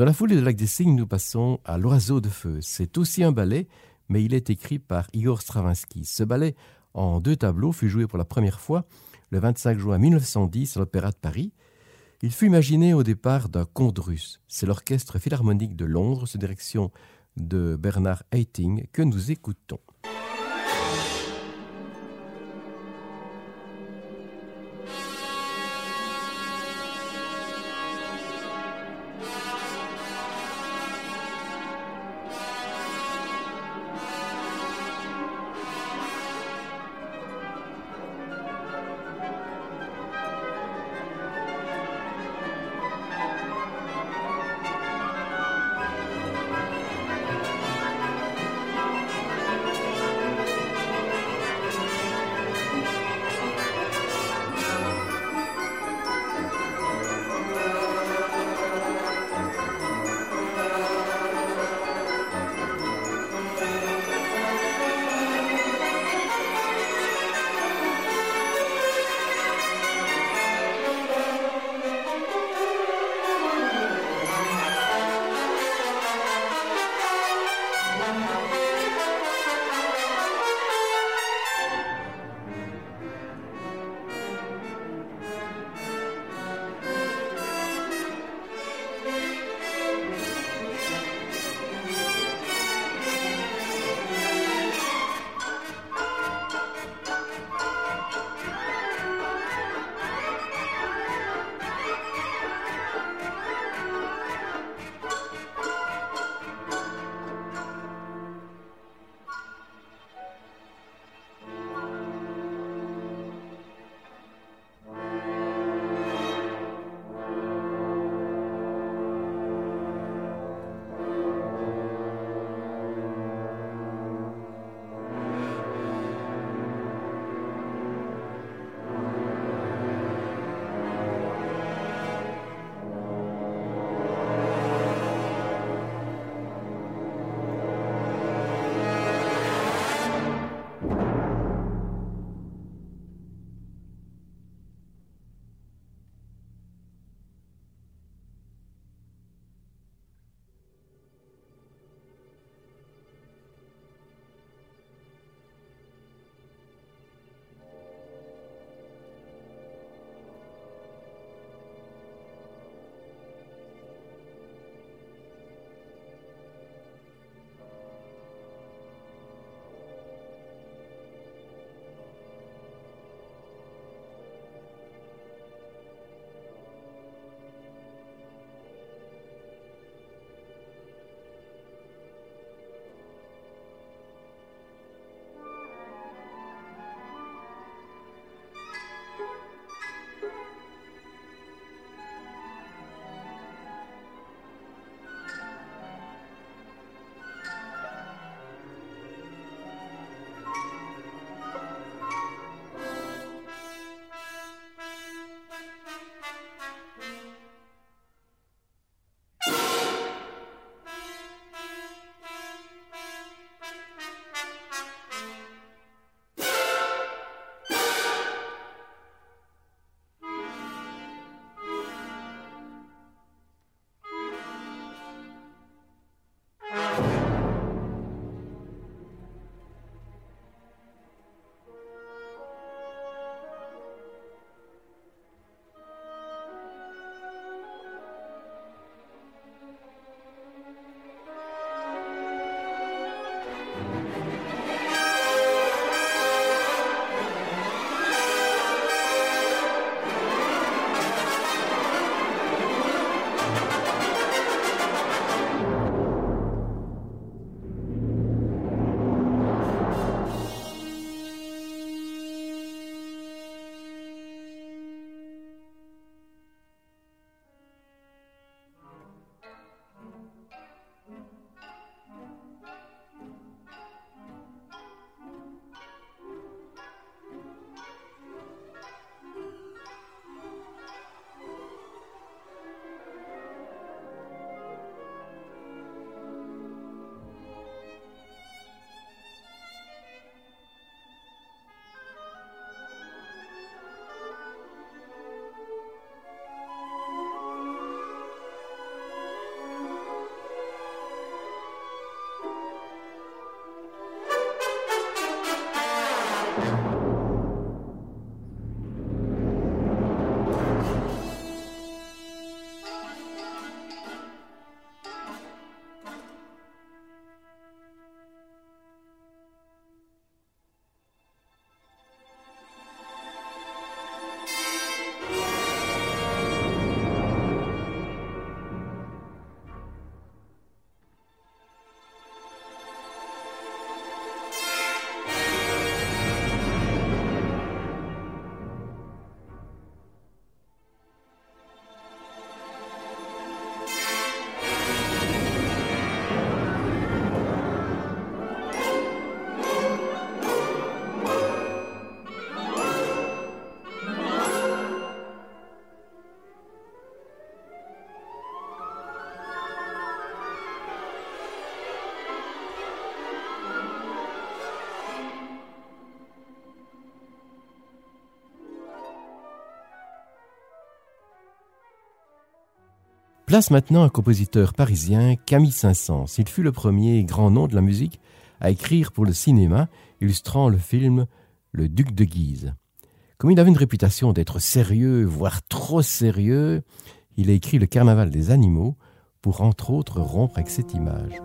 Dans la foulée de Lac des Cygnes, nous passons à L'Oiseau de Feu. C'est aussi un ballet, mais il est écrit par Igor Stravinsky. Ce ballet, en deux tableaux, fut joué pour la première fois le 25 juin 1910 à l'Opéra de Paris. Il fut imaginé au départ d'un conte russe. C'est l'Orchestre Philharmonique de Londres, sous direction de Bernard Haitink, que nous écoutons. Place maintenant un compositeur parisien, Camille Saint-Saëns. Il fut le premier grand nom de la musique à écrire pour le cinéma, illustrant le film Le Duc de Guise. Comme il avait une réputation d'être sérieux, voire trop sérieux, il a écrit Le Carnaval des animaux pour entre autres rompre avec cette image.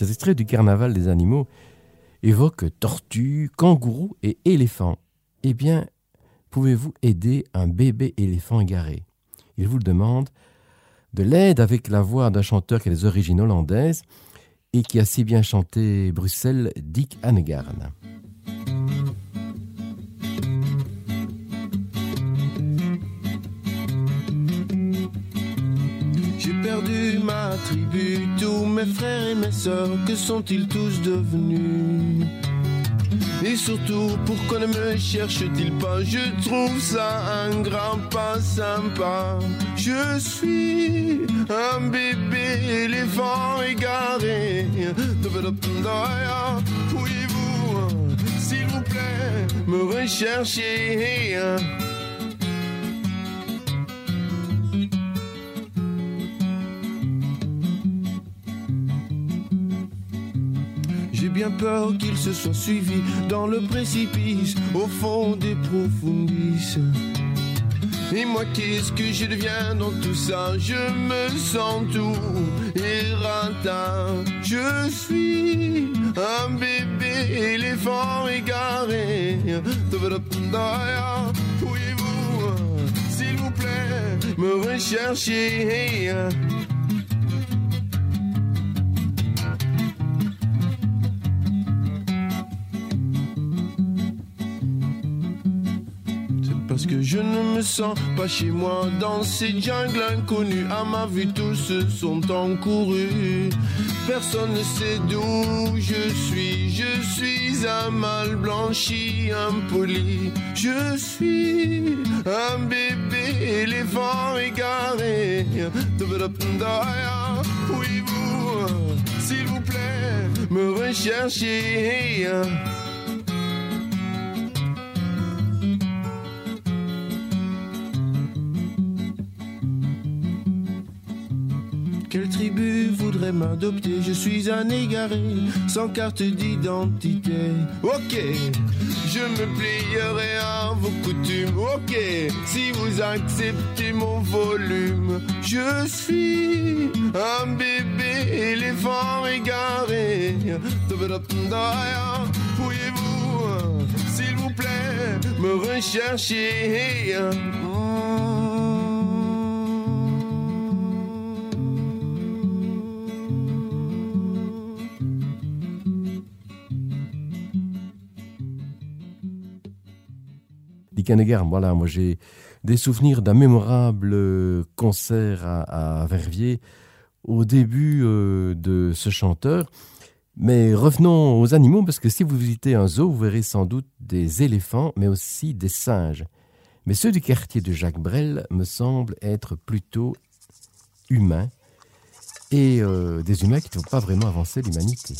Ces extraits du carnaval des animaux évoquent tortues, kangourous et éléphants. Eh bien, pouvez-vous aider un bébé éléphant égaré? Il vous le demande de l'aide avec la voix d'un chanteur qui a des origines hollandaises et qui a si bien chanté Bruxelles, Dick Hannegarn. Tous mes frères et mes sœurs, que sont-ils tous devenus? Et surtout, pourquoi ne me cherche-t-il pas? Je trouve ça un grand pas sympa. Je suis un bébé éléphant égaré. Pourriez-vous, s'il vous plaît, me rechercher? Bien peur qu'il se soit suivi dans le précipice au fond des profondis. Et moi, qu'est-ce que je deviens dans tout ça? Je me sens tout éreintant. Je suis un bébé éléphant égaré. Pourriez-vous, s'il vous plaît, me rechercher je ne me sens pas chez moi dans ces jungles inconnues. À ma vue, tous sont encourus. Personne ne sait d'où je suis. Je suis un mal blanchi, impoli. Je suis un bébé éléphant égaré. Pourriez-vous, s'il vous plaît, me rechercher? Je suis un égaré, sans carte d'identité. Ok, je me plierai à vos coutumes. Ok, si vous acceptez mon volume. Je suis un bébé éléphant égaré. Pourriez-vous, s'il vous plaît, me rechercher? Voilà, moi j'ai des souvenirs d'un mémorable euh, concert à, Verviers au début euh, de ce chanteur. Mais revenons aux animaux, parce que si vous visitez un zoo, vous verrez sans doute des éléphants, mais aussi des singes. Mais ceux du quartier de Jacques Brel me semblent être plutôt humains, et euh, des humains qui n'ont pas vraiment avancé l'humanité.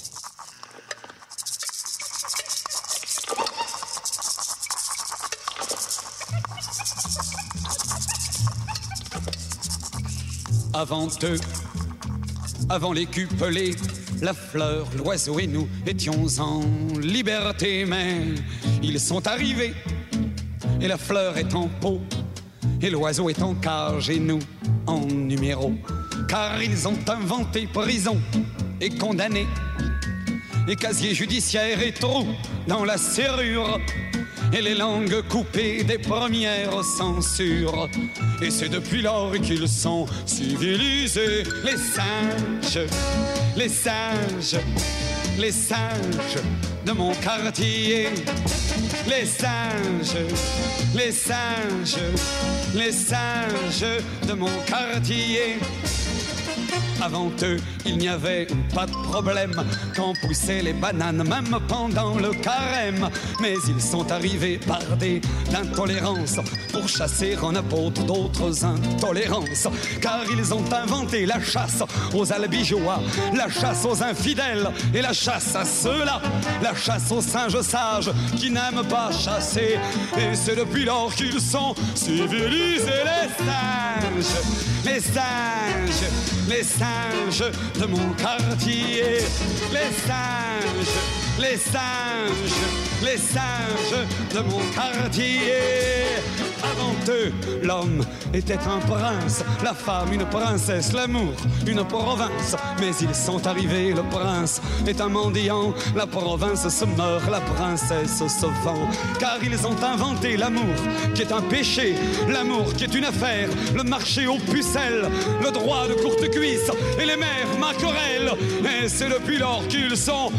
Avant eux, avant les cupelés, la fleur, l'oiseau et nous étions en liberté, mais ils sont arrivés, et la fleur est en pot, et l'oiseau est en cage, et nous en numéro, car ils ont inventé prison et condamné, et casier judiciaire et trou dans la serrure et les langues coupées des premières censures. Et c'est depuis lors qu'ils sont civilisés. Les singes, les singes, les singes de mon quartier. Les singes, les singes, les singes de mon quartier. Avant eux, il n'y avait pas de problème quand poussaient les bananes, même pendant le carême. Mais ils sont arrivés bardés d'intolérance pour chasser en apôtre d'autres intolérances. Car ils ont inventé la chasse aux albigeois, la chasse aux infidèles et la chasse à ceux-là, la chasse aux singes sages qui n'aiment pas chasser. Et c'est depuis lors qu'ils sont civilisés les singes, les singes, les singes de mon quartier, les singes, les singes, les singes de mon quartier. Avant eux, l'homme était un prince, la femme une princesse, l'amour une province. Mais ils sont arrivés, le prince est un mendiant, la province se meurt, la princesse se vend. Car ils ont inventé l'amour qui est un péché, l'amour qui est une affaire, le marché aux pucelles, le droit de courte cuisse et les mères maquerelles. Et c'est depuis lors qu'ils sont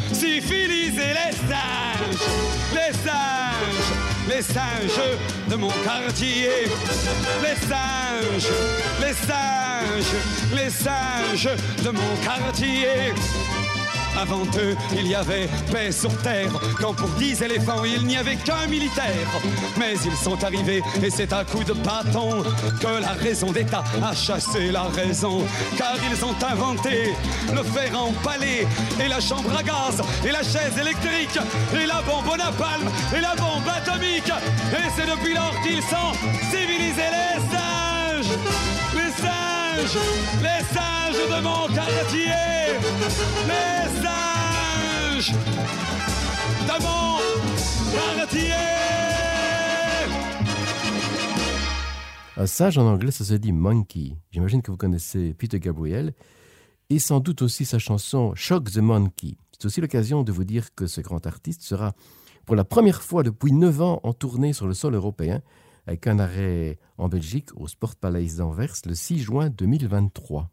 civilisés, les singes, les singes, les singes de mon quartier, les singes, les singes, les singes de mon quartier. Avant eux, il y avait paix sur terre, quand pour dix éléphants, il n'y avait qu'un militaire. Mais ils sont arrivés, et c'est à coup de bâton que la raison d'État a chassé la raison. Car ils ont inventé le fer en palais, et la chambre à gaz, et la chaise électrique, et la bombe napalm, et la bombe atomique. Et c'est depuis lors qu'ils sont civilisés les les les de mon quartier, les de mon quartier. Un singe en anglais, ça se dit monkey. J'imagine que vous connaissez Peter Gabriel et sans doute aussi sa chanson Shock the Monkey. C'est aussi l'occasion de vous dire que ce grand artiste sera pour la première fois depuis 9 ans en tournée sur le sol européen avec un arrêt en Belgique au Sport Palace d'Anvers le 6 juin 2023.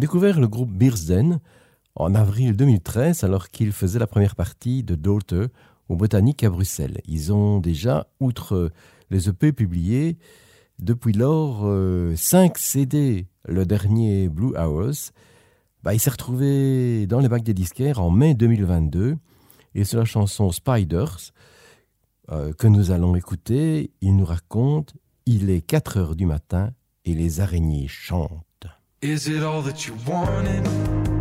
Découvert le groupe Beersden en avril 2013 alors qu'il faisait la première partie de Daughter au Botanique à Bruxelles. Ils ont déjà, outre les EP publiés, depuis lors 5 CD. Le dernier Blue Hours, bah, il s'est retrouvé dans les bacs des disquaires en mai 2022 et c'est la chanson Spiders euh, que nous allons écouter. Il nous raconte il est 4 heures du matin et les araignées chantent. Is it all that you wanted?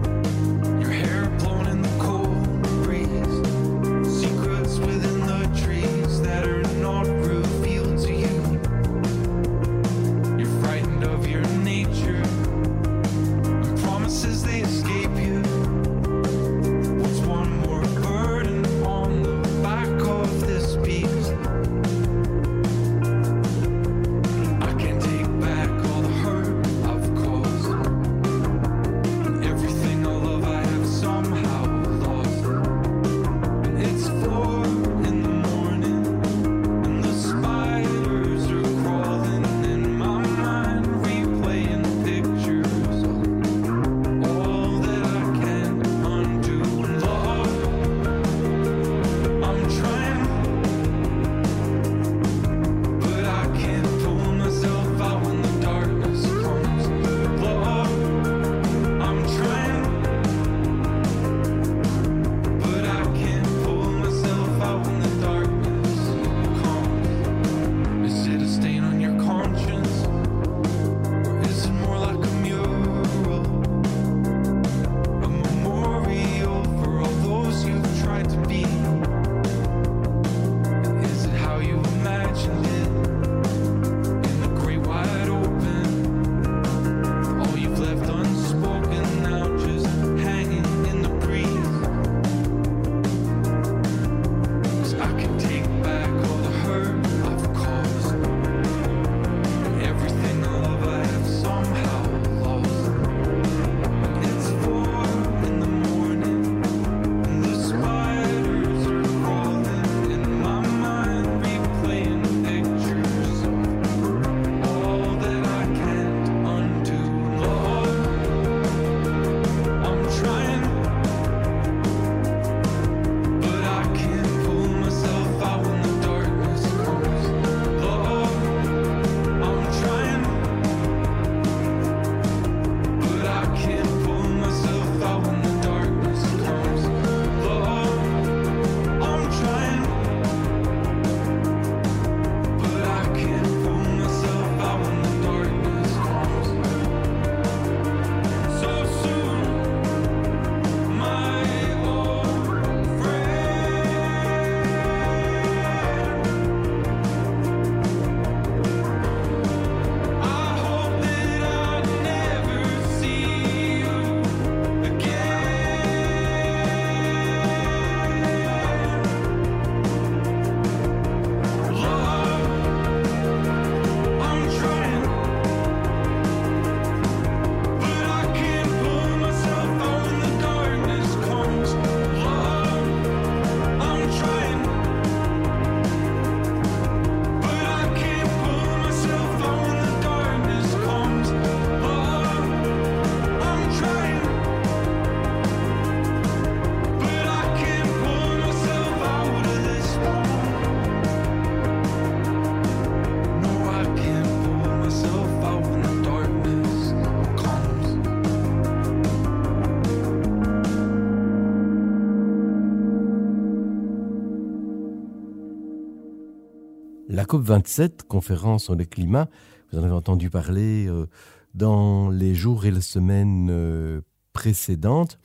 COP27, conférence sur le climat, vous en avez entendu parler euh, dans les jours et les semaines euh, précédentes.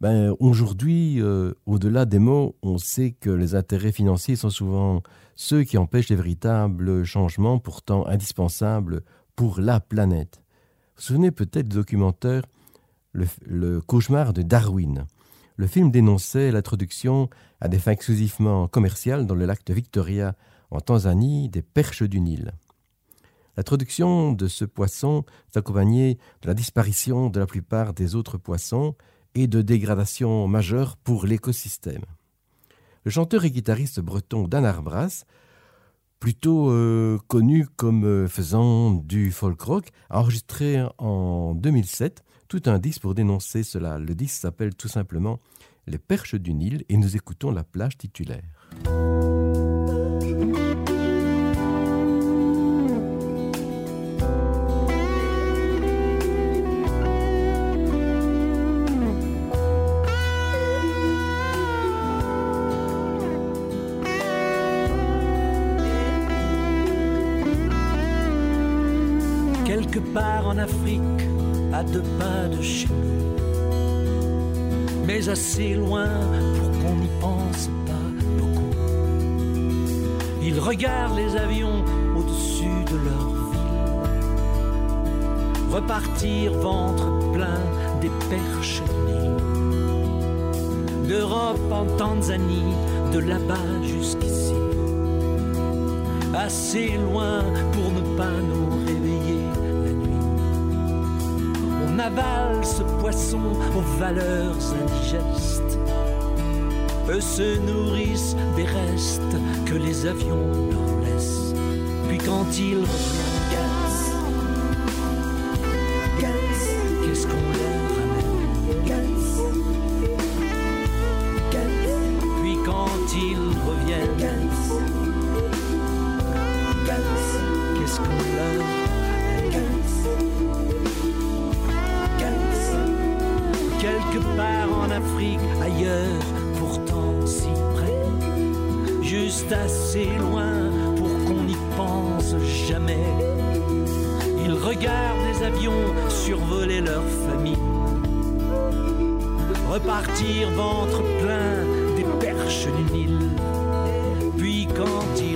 Ben, Aujourd'hui, euh, au-delà des mots, on sait que les intérêts financiers sont souvent ceux qui empêchent les véritables changements pourtant indispensables pour la planète. Vous vous souvenez peut-être du documentaire le, le cauchemar de Darwin. Le film dénonçait l'introduction à des fins exclusivement commerciales dans le lac de Victoria en Tanzanie des perches du Nil. L'introduction de ce poisson est accompagnée de la disparition de la plupart des autres poissons et de dégradations majeures pour l'écosystème. Le chanteur et guitariste breton Dan Arbras, plutôt euh, connu comme euh, faisant du folk rock, a enregistré en 2007 tout un disque pour dénoncer cela. Le disque s'appelle tout simplement Les perches du Nil et nous écoutons la plage titulaire. deux pas de chez nous, mais assez loin pour qu'on n'y pense pas beaucoup. Ils regardent les avions au-dessus de leur ville, repartir ventre plein des perches d'Europe en Tanzanie, de là-bas jusqu'ici, assez loin pour ne pas nous réveiller qu'on avale ce poisson aux valeurs indigestes. Eux se nourrissent des restes que les avions leur laissent. Puis quand ils ailleurs, pourtant si près, juste assez loin pour qu'on n'y pense jamais. Ils regardent les avions survoler leur famille, repartir ventre plein des perches du Nil, puis quand ils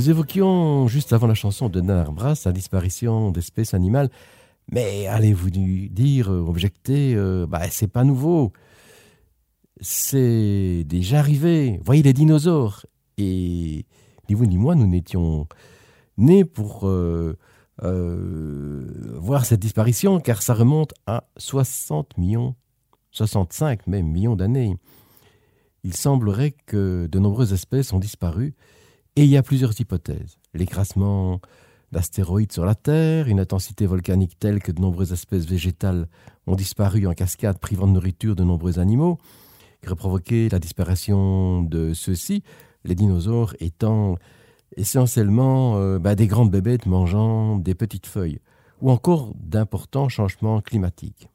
Nous évoquions juste avant la chanson de Nanar Brass la disparition d'espèces animales. Mais allez-vous dire, euh, objecter, euh, bah, c'est pas nouveau. C'est déjà arrivé. Voyez les dinosaures. Et ni vous ni moi, nous n'étions nés pour euh, voir cette disparition, car ça remonte à 60 millions, 65 même millions d'années. Il semblerait que de nombreuses espèces ont disparu et il y a plusieurs hypothèses. L'écrasement d'astéroïdes sur la Terre, une intensité volcanique telle que de nombreuses espèces végétales ont disparu en cascade, privant de nourriture de nombreux animaux, qui aurait provoqué la disparition de ceux-ci, les dinosaures étant essentiellement euh, bah, des grandes bébêtes mangeant des petites feuilles, ou encore d'importants changements climatiques.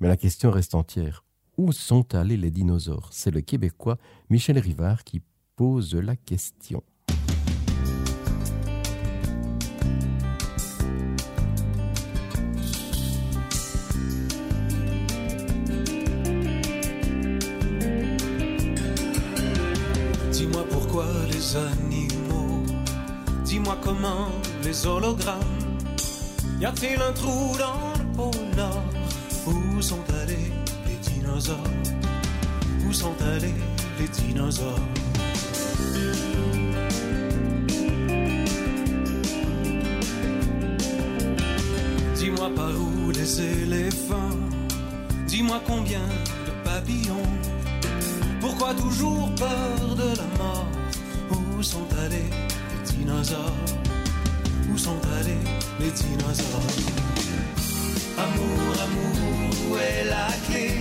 Mais la question reste entière. Où sont allés les dinosaures? C'est le Québécois Michel Rivard qui pose la question. Animaux. Dis-moi comment les hologrammes. Y a-t-il un trou dans le pôle Nord? Où sont allés les dinosaures? Où sont allés les dinosaures? Dis-moi par où les éléphants? Dis-moi combien de papillons? Pourquoi toujours peur de la mort? Où sont allés les dinosaures Où sont allés les dinosaures Amour, amour, où est la clé.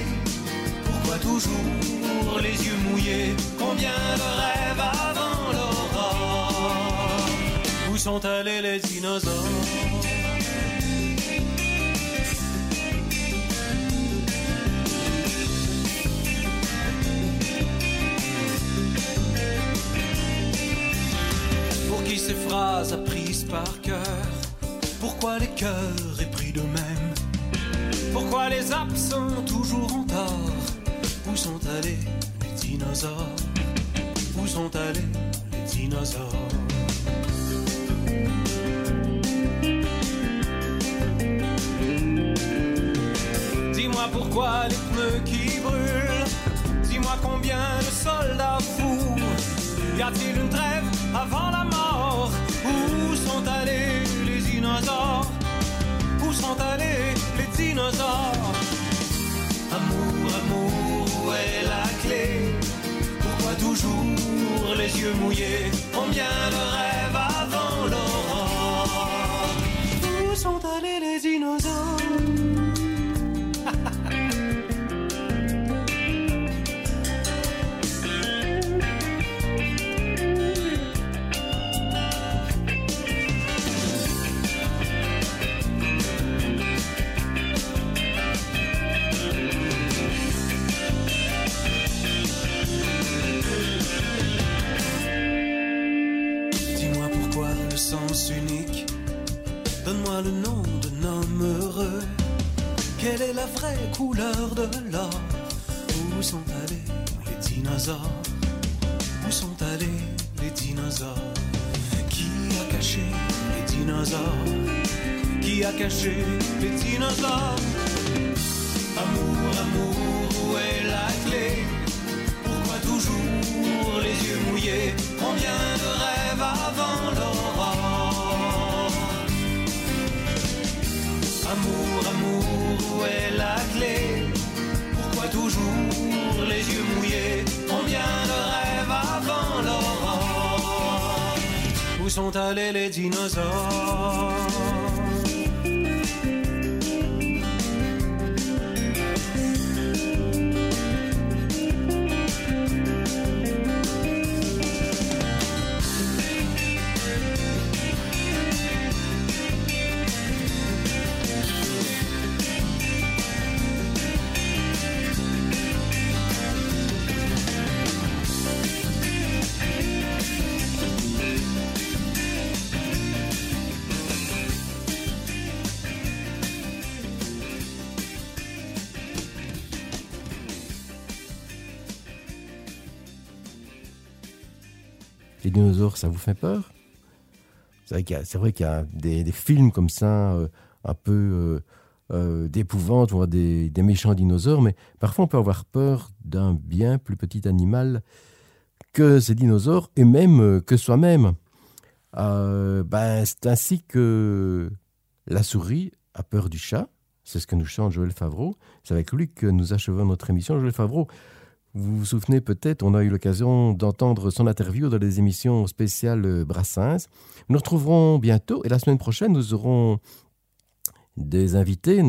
Pourquoi toujours les yeux mouillés Combien de rêves avant l'aurore Où sont allés les dinosaures Ces phrases apprises par cœur. Pourquoi les cœurs épris d'eux-mêmes Pourquoi les absents toujours en tort? Où sont allés les dinosaures? Où sont allés les dinosaures? Dis-moi pourquoi les pneus qui brûlent? Dis-moi combien de soldats fous? Y a-t-il une trêve avant la allés les dinosaures. Où sont allés les dinosaures? Amour, amour, où est la clé. Pourquoi toujours les yeux mouillés? Combien de rêves avant l'aurore? Où sont allés les dinosaures? La vraie couleur de l'or. Où sont allés les dinosaures? Où sont allés les dinosaures? Qui a caché les dinosaures? Qui a caché les dinosaures? Amour, amour, où est la clé? Pourquoi toujours les yeux mouillés? Combien de rêves avant l'aurore? Amour, où est la clé Pourquoi toujours les yeux mouillés Combien de rêves avant l'aurore Où sont allés les dinosaures dinosaures, ça vous fait peur? C'est vrai qu'il y a, des, films comme ça, euh, un peu euh, euh, d'épouvante, voire des, des méchants dinosaures, mais parfois on peut avoir peur d'un bien plus petit animal que ces dinosaures et même que soi-même. Ben, c'est ainsi que la souris a peur du chat. C'est ce que nous chante Joël Favreau. C'est avec lui que nous achevons notre émission. Joël Favreau, vous vous souvenez peut-être, on a eu l'occasion d'entendre son interview dans les émissions spéciales Brassens. Nous nous retrouverons bientôt et la semaine prochaine, nous aurons des invités,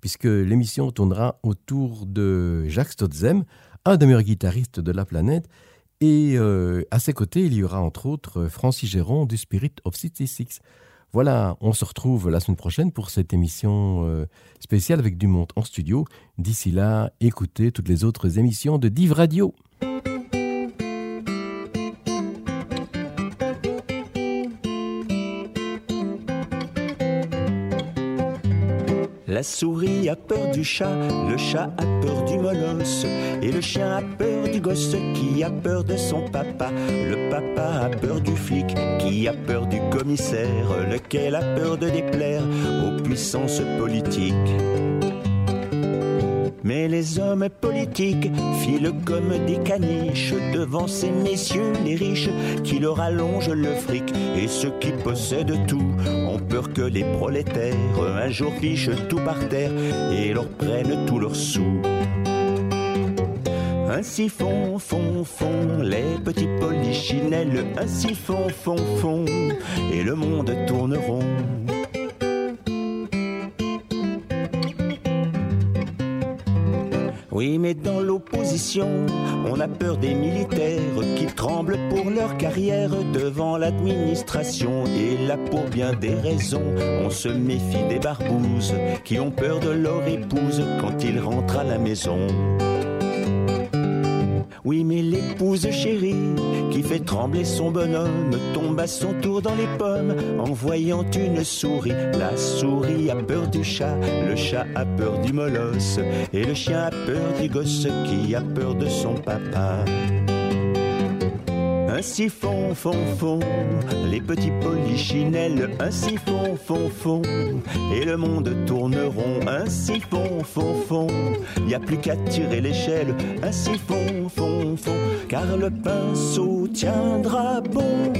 puisque l'émission tournera autour de Jacques Stotzem, un des meilleurs guitaristes de la planète. Et euh, à ses côtés, il y aura entre autres Francis Géron du Spirit of 66. Voilà, on se retrouve la semaine prochaine pour cette émission euh, spéciale avec Dumont en studio. D'ici là, écoutez toutes les autres émissions de Div Radio. La souris a peur du chat, le chat a peur du molosse, et le chien a peur du gosse qui a peur de son papa. Papa a peur du flic qui a peur du commissaire, lequel a peur de déplaire aux puissances politiques. Mais les hommes politiques filent comme des caniches devant ces messieurs les riches qui leur allongent le fric. Et ceux qui possèdent tout ont peur que les prolétaires un jour fichent tout par terre et leur prennent tous leurs sous. Ainsi font, font, font les petits polichinelles, ainsi font, font, font, et le monde tourne rond. Oui, mais dans l'opposition, on a peur des militaires qui tremblent pour leur carrière devant l'administration. Et là, pour bien des raisons, on se méfie des barbouzes qui ont peur de leur épouse quand ils rentrent à la maison. Oui, mais l'épouse chérie qui fait trembler son bonhomme tombe à son tour dans les pommes en voyant une souris. La souris a peur du chat, le chat a peur du molosse et le chien a peur du gosse qui a peur de son papa. Ainsi font, font, font les petits polichinelles, ainsi font, font, font, et le monde tourne rond. Ainsi font, font, font, y a plus qu'à tirer l'échelle, ainsi font, font, font, car le pinceau tiendra bon.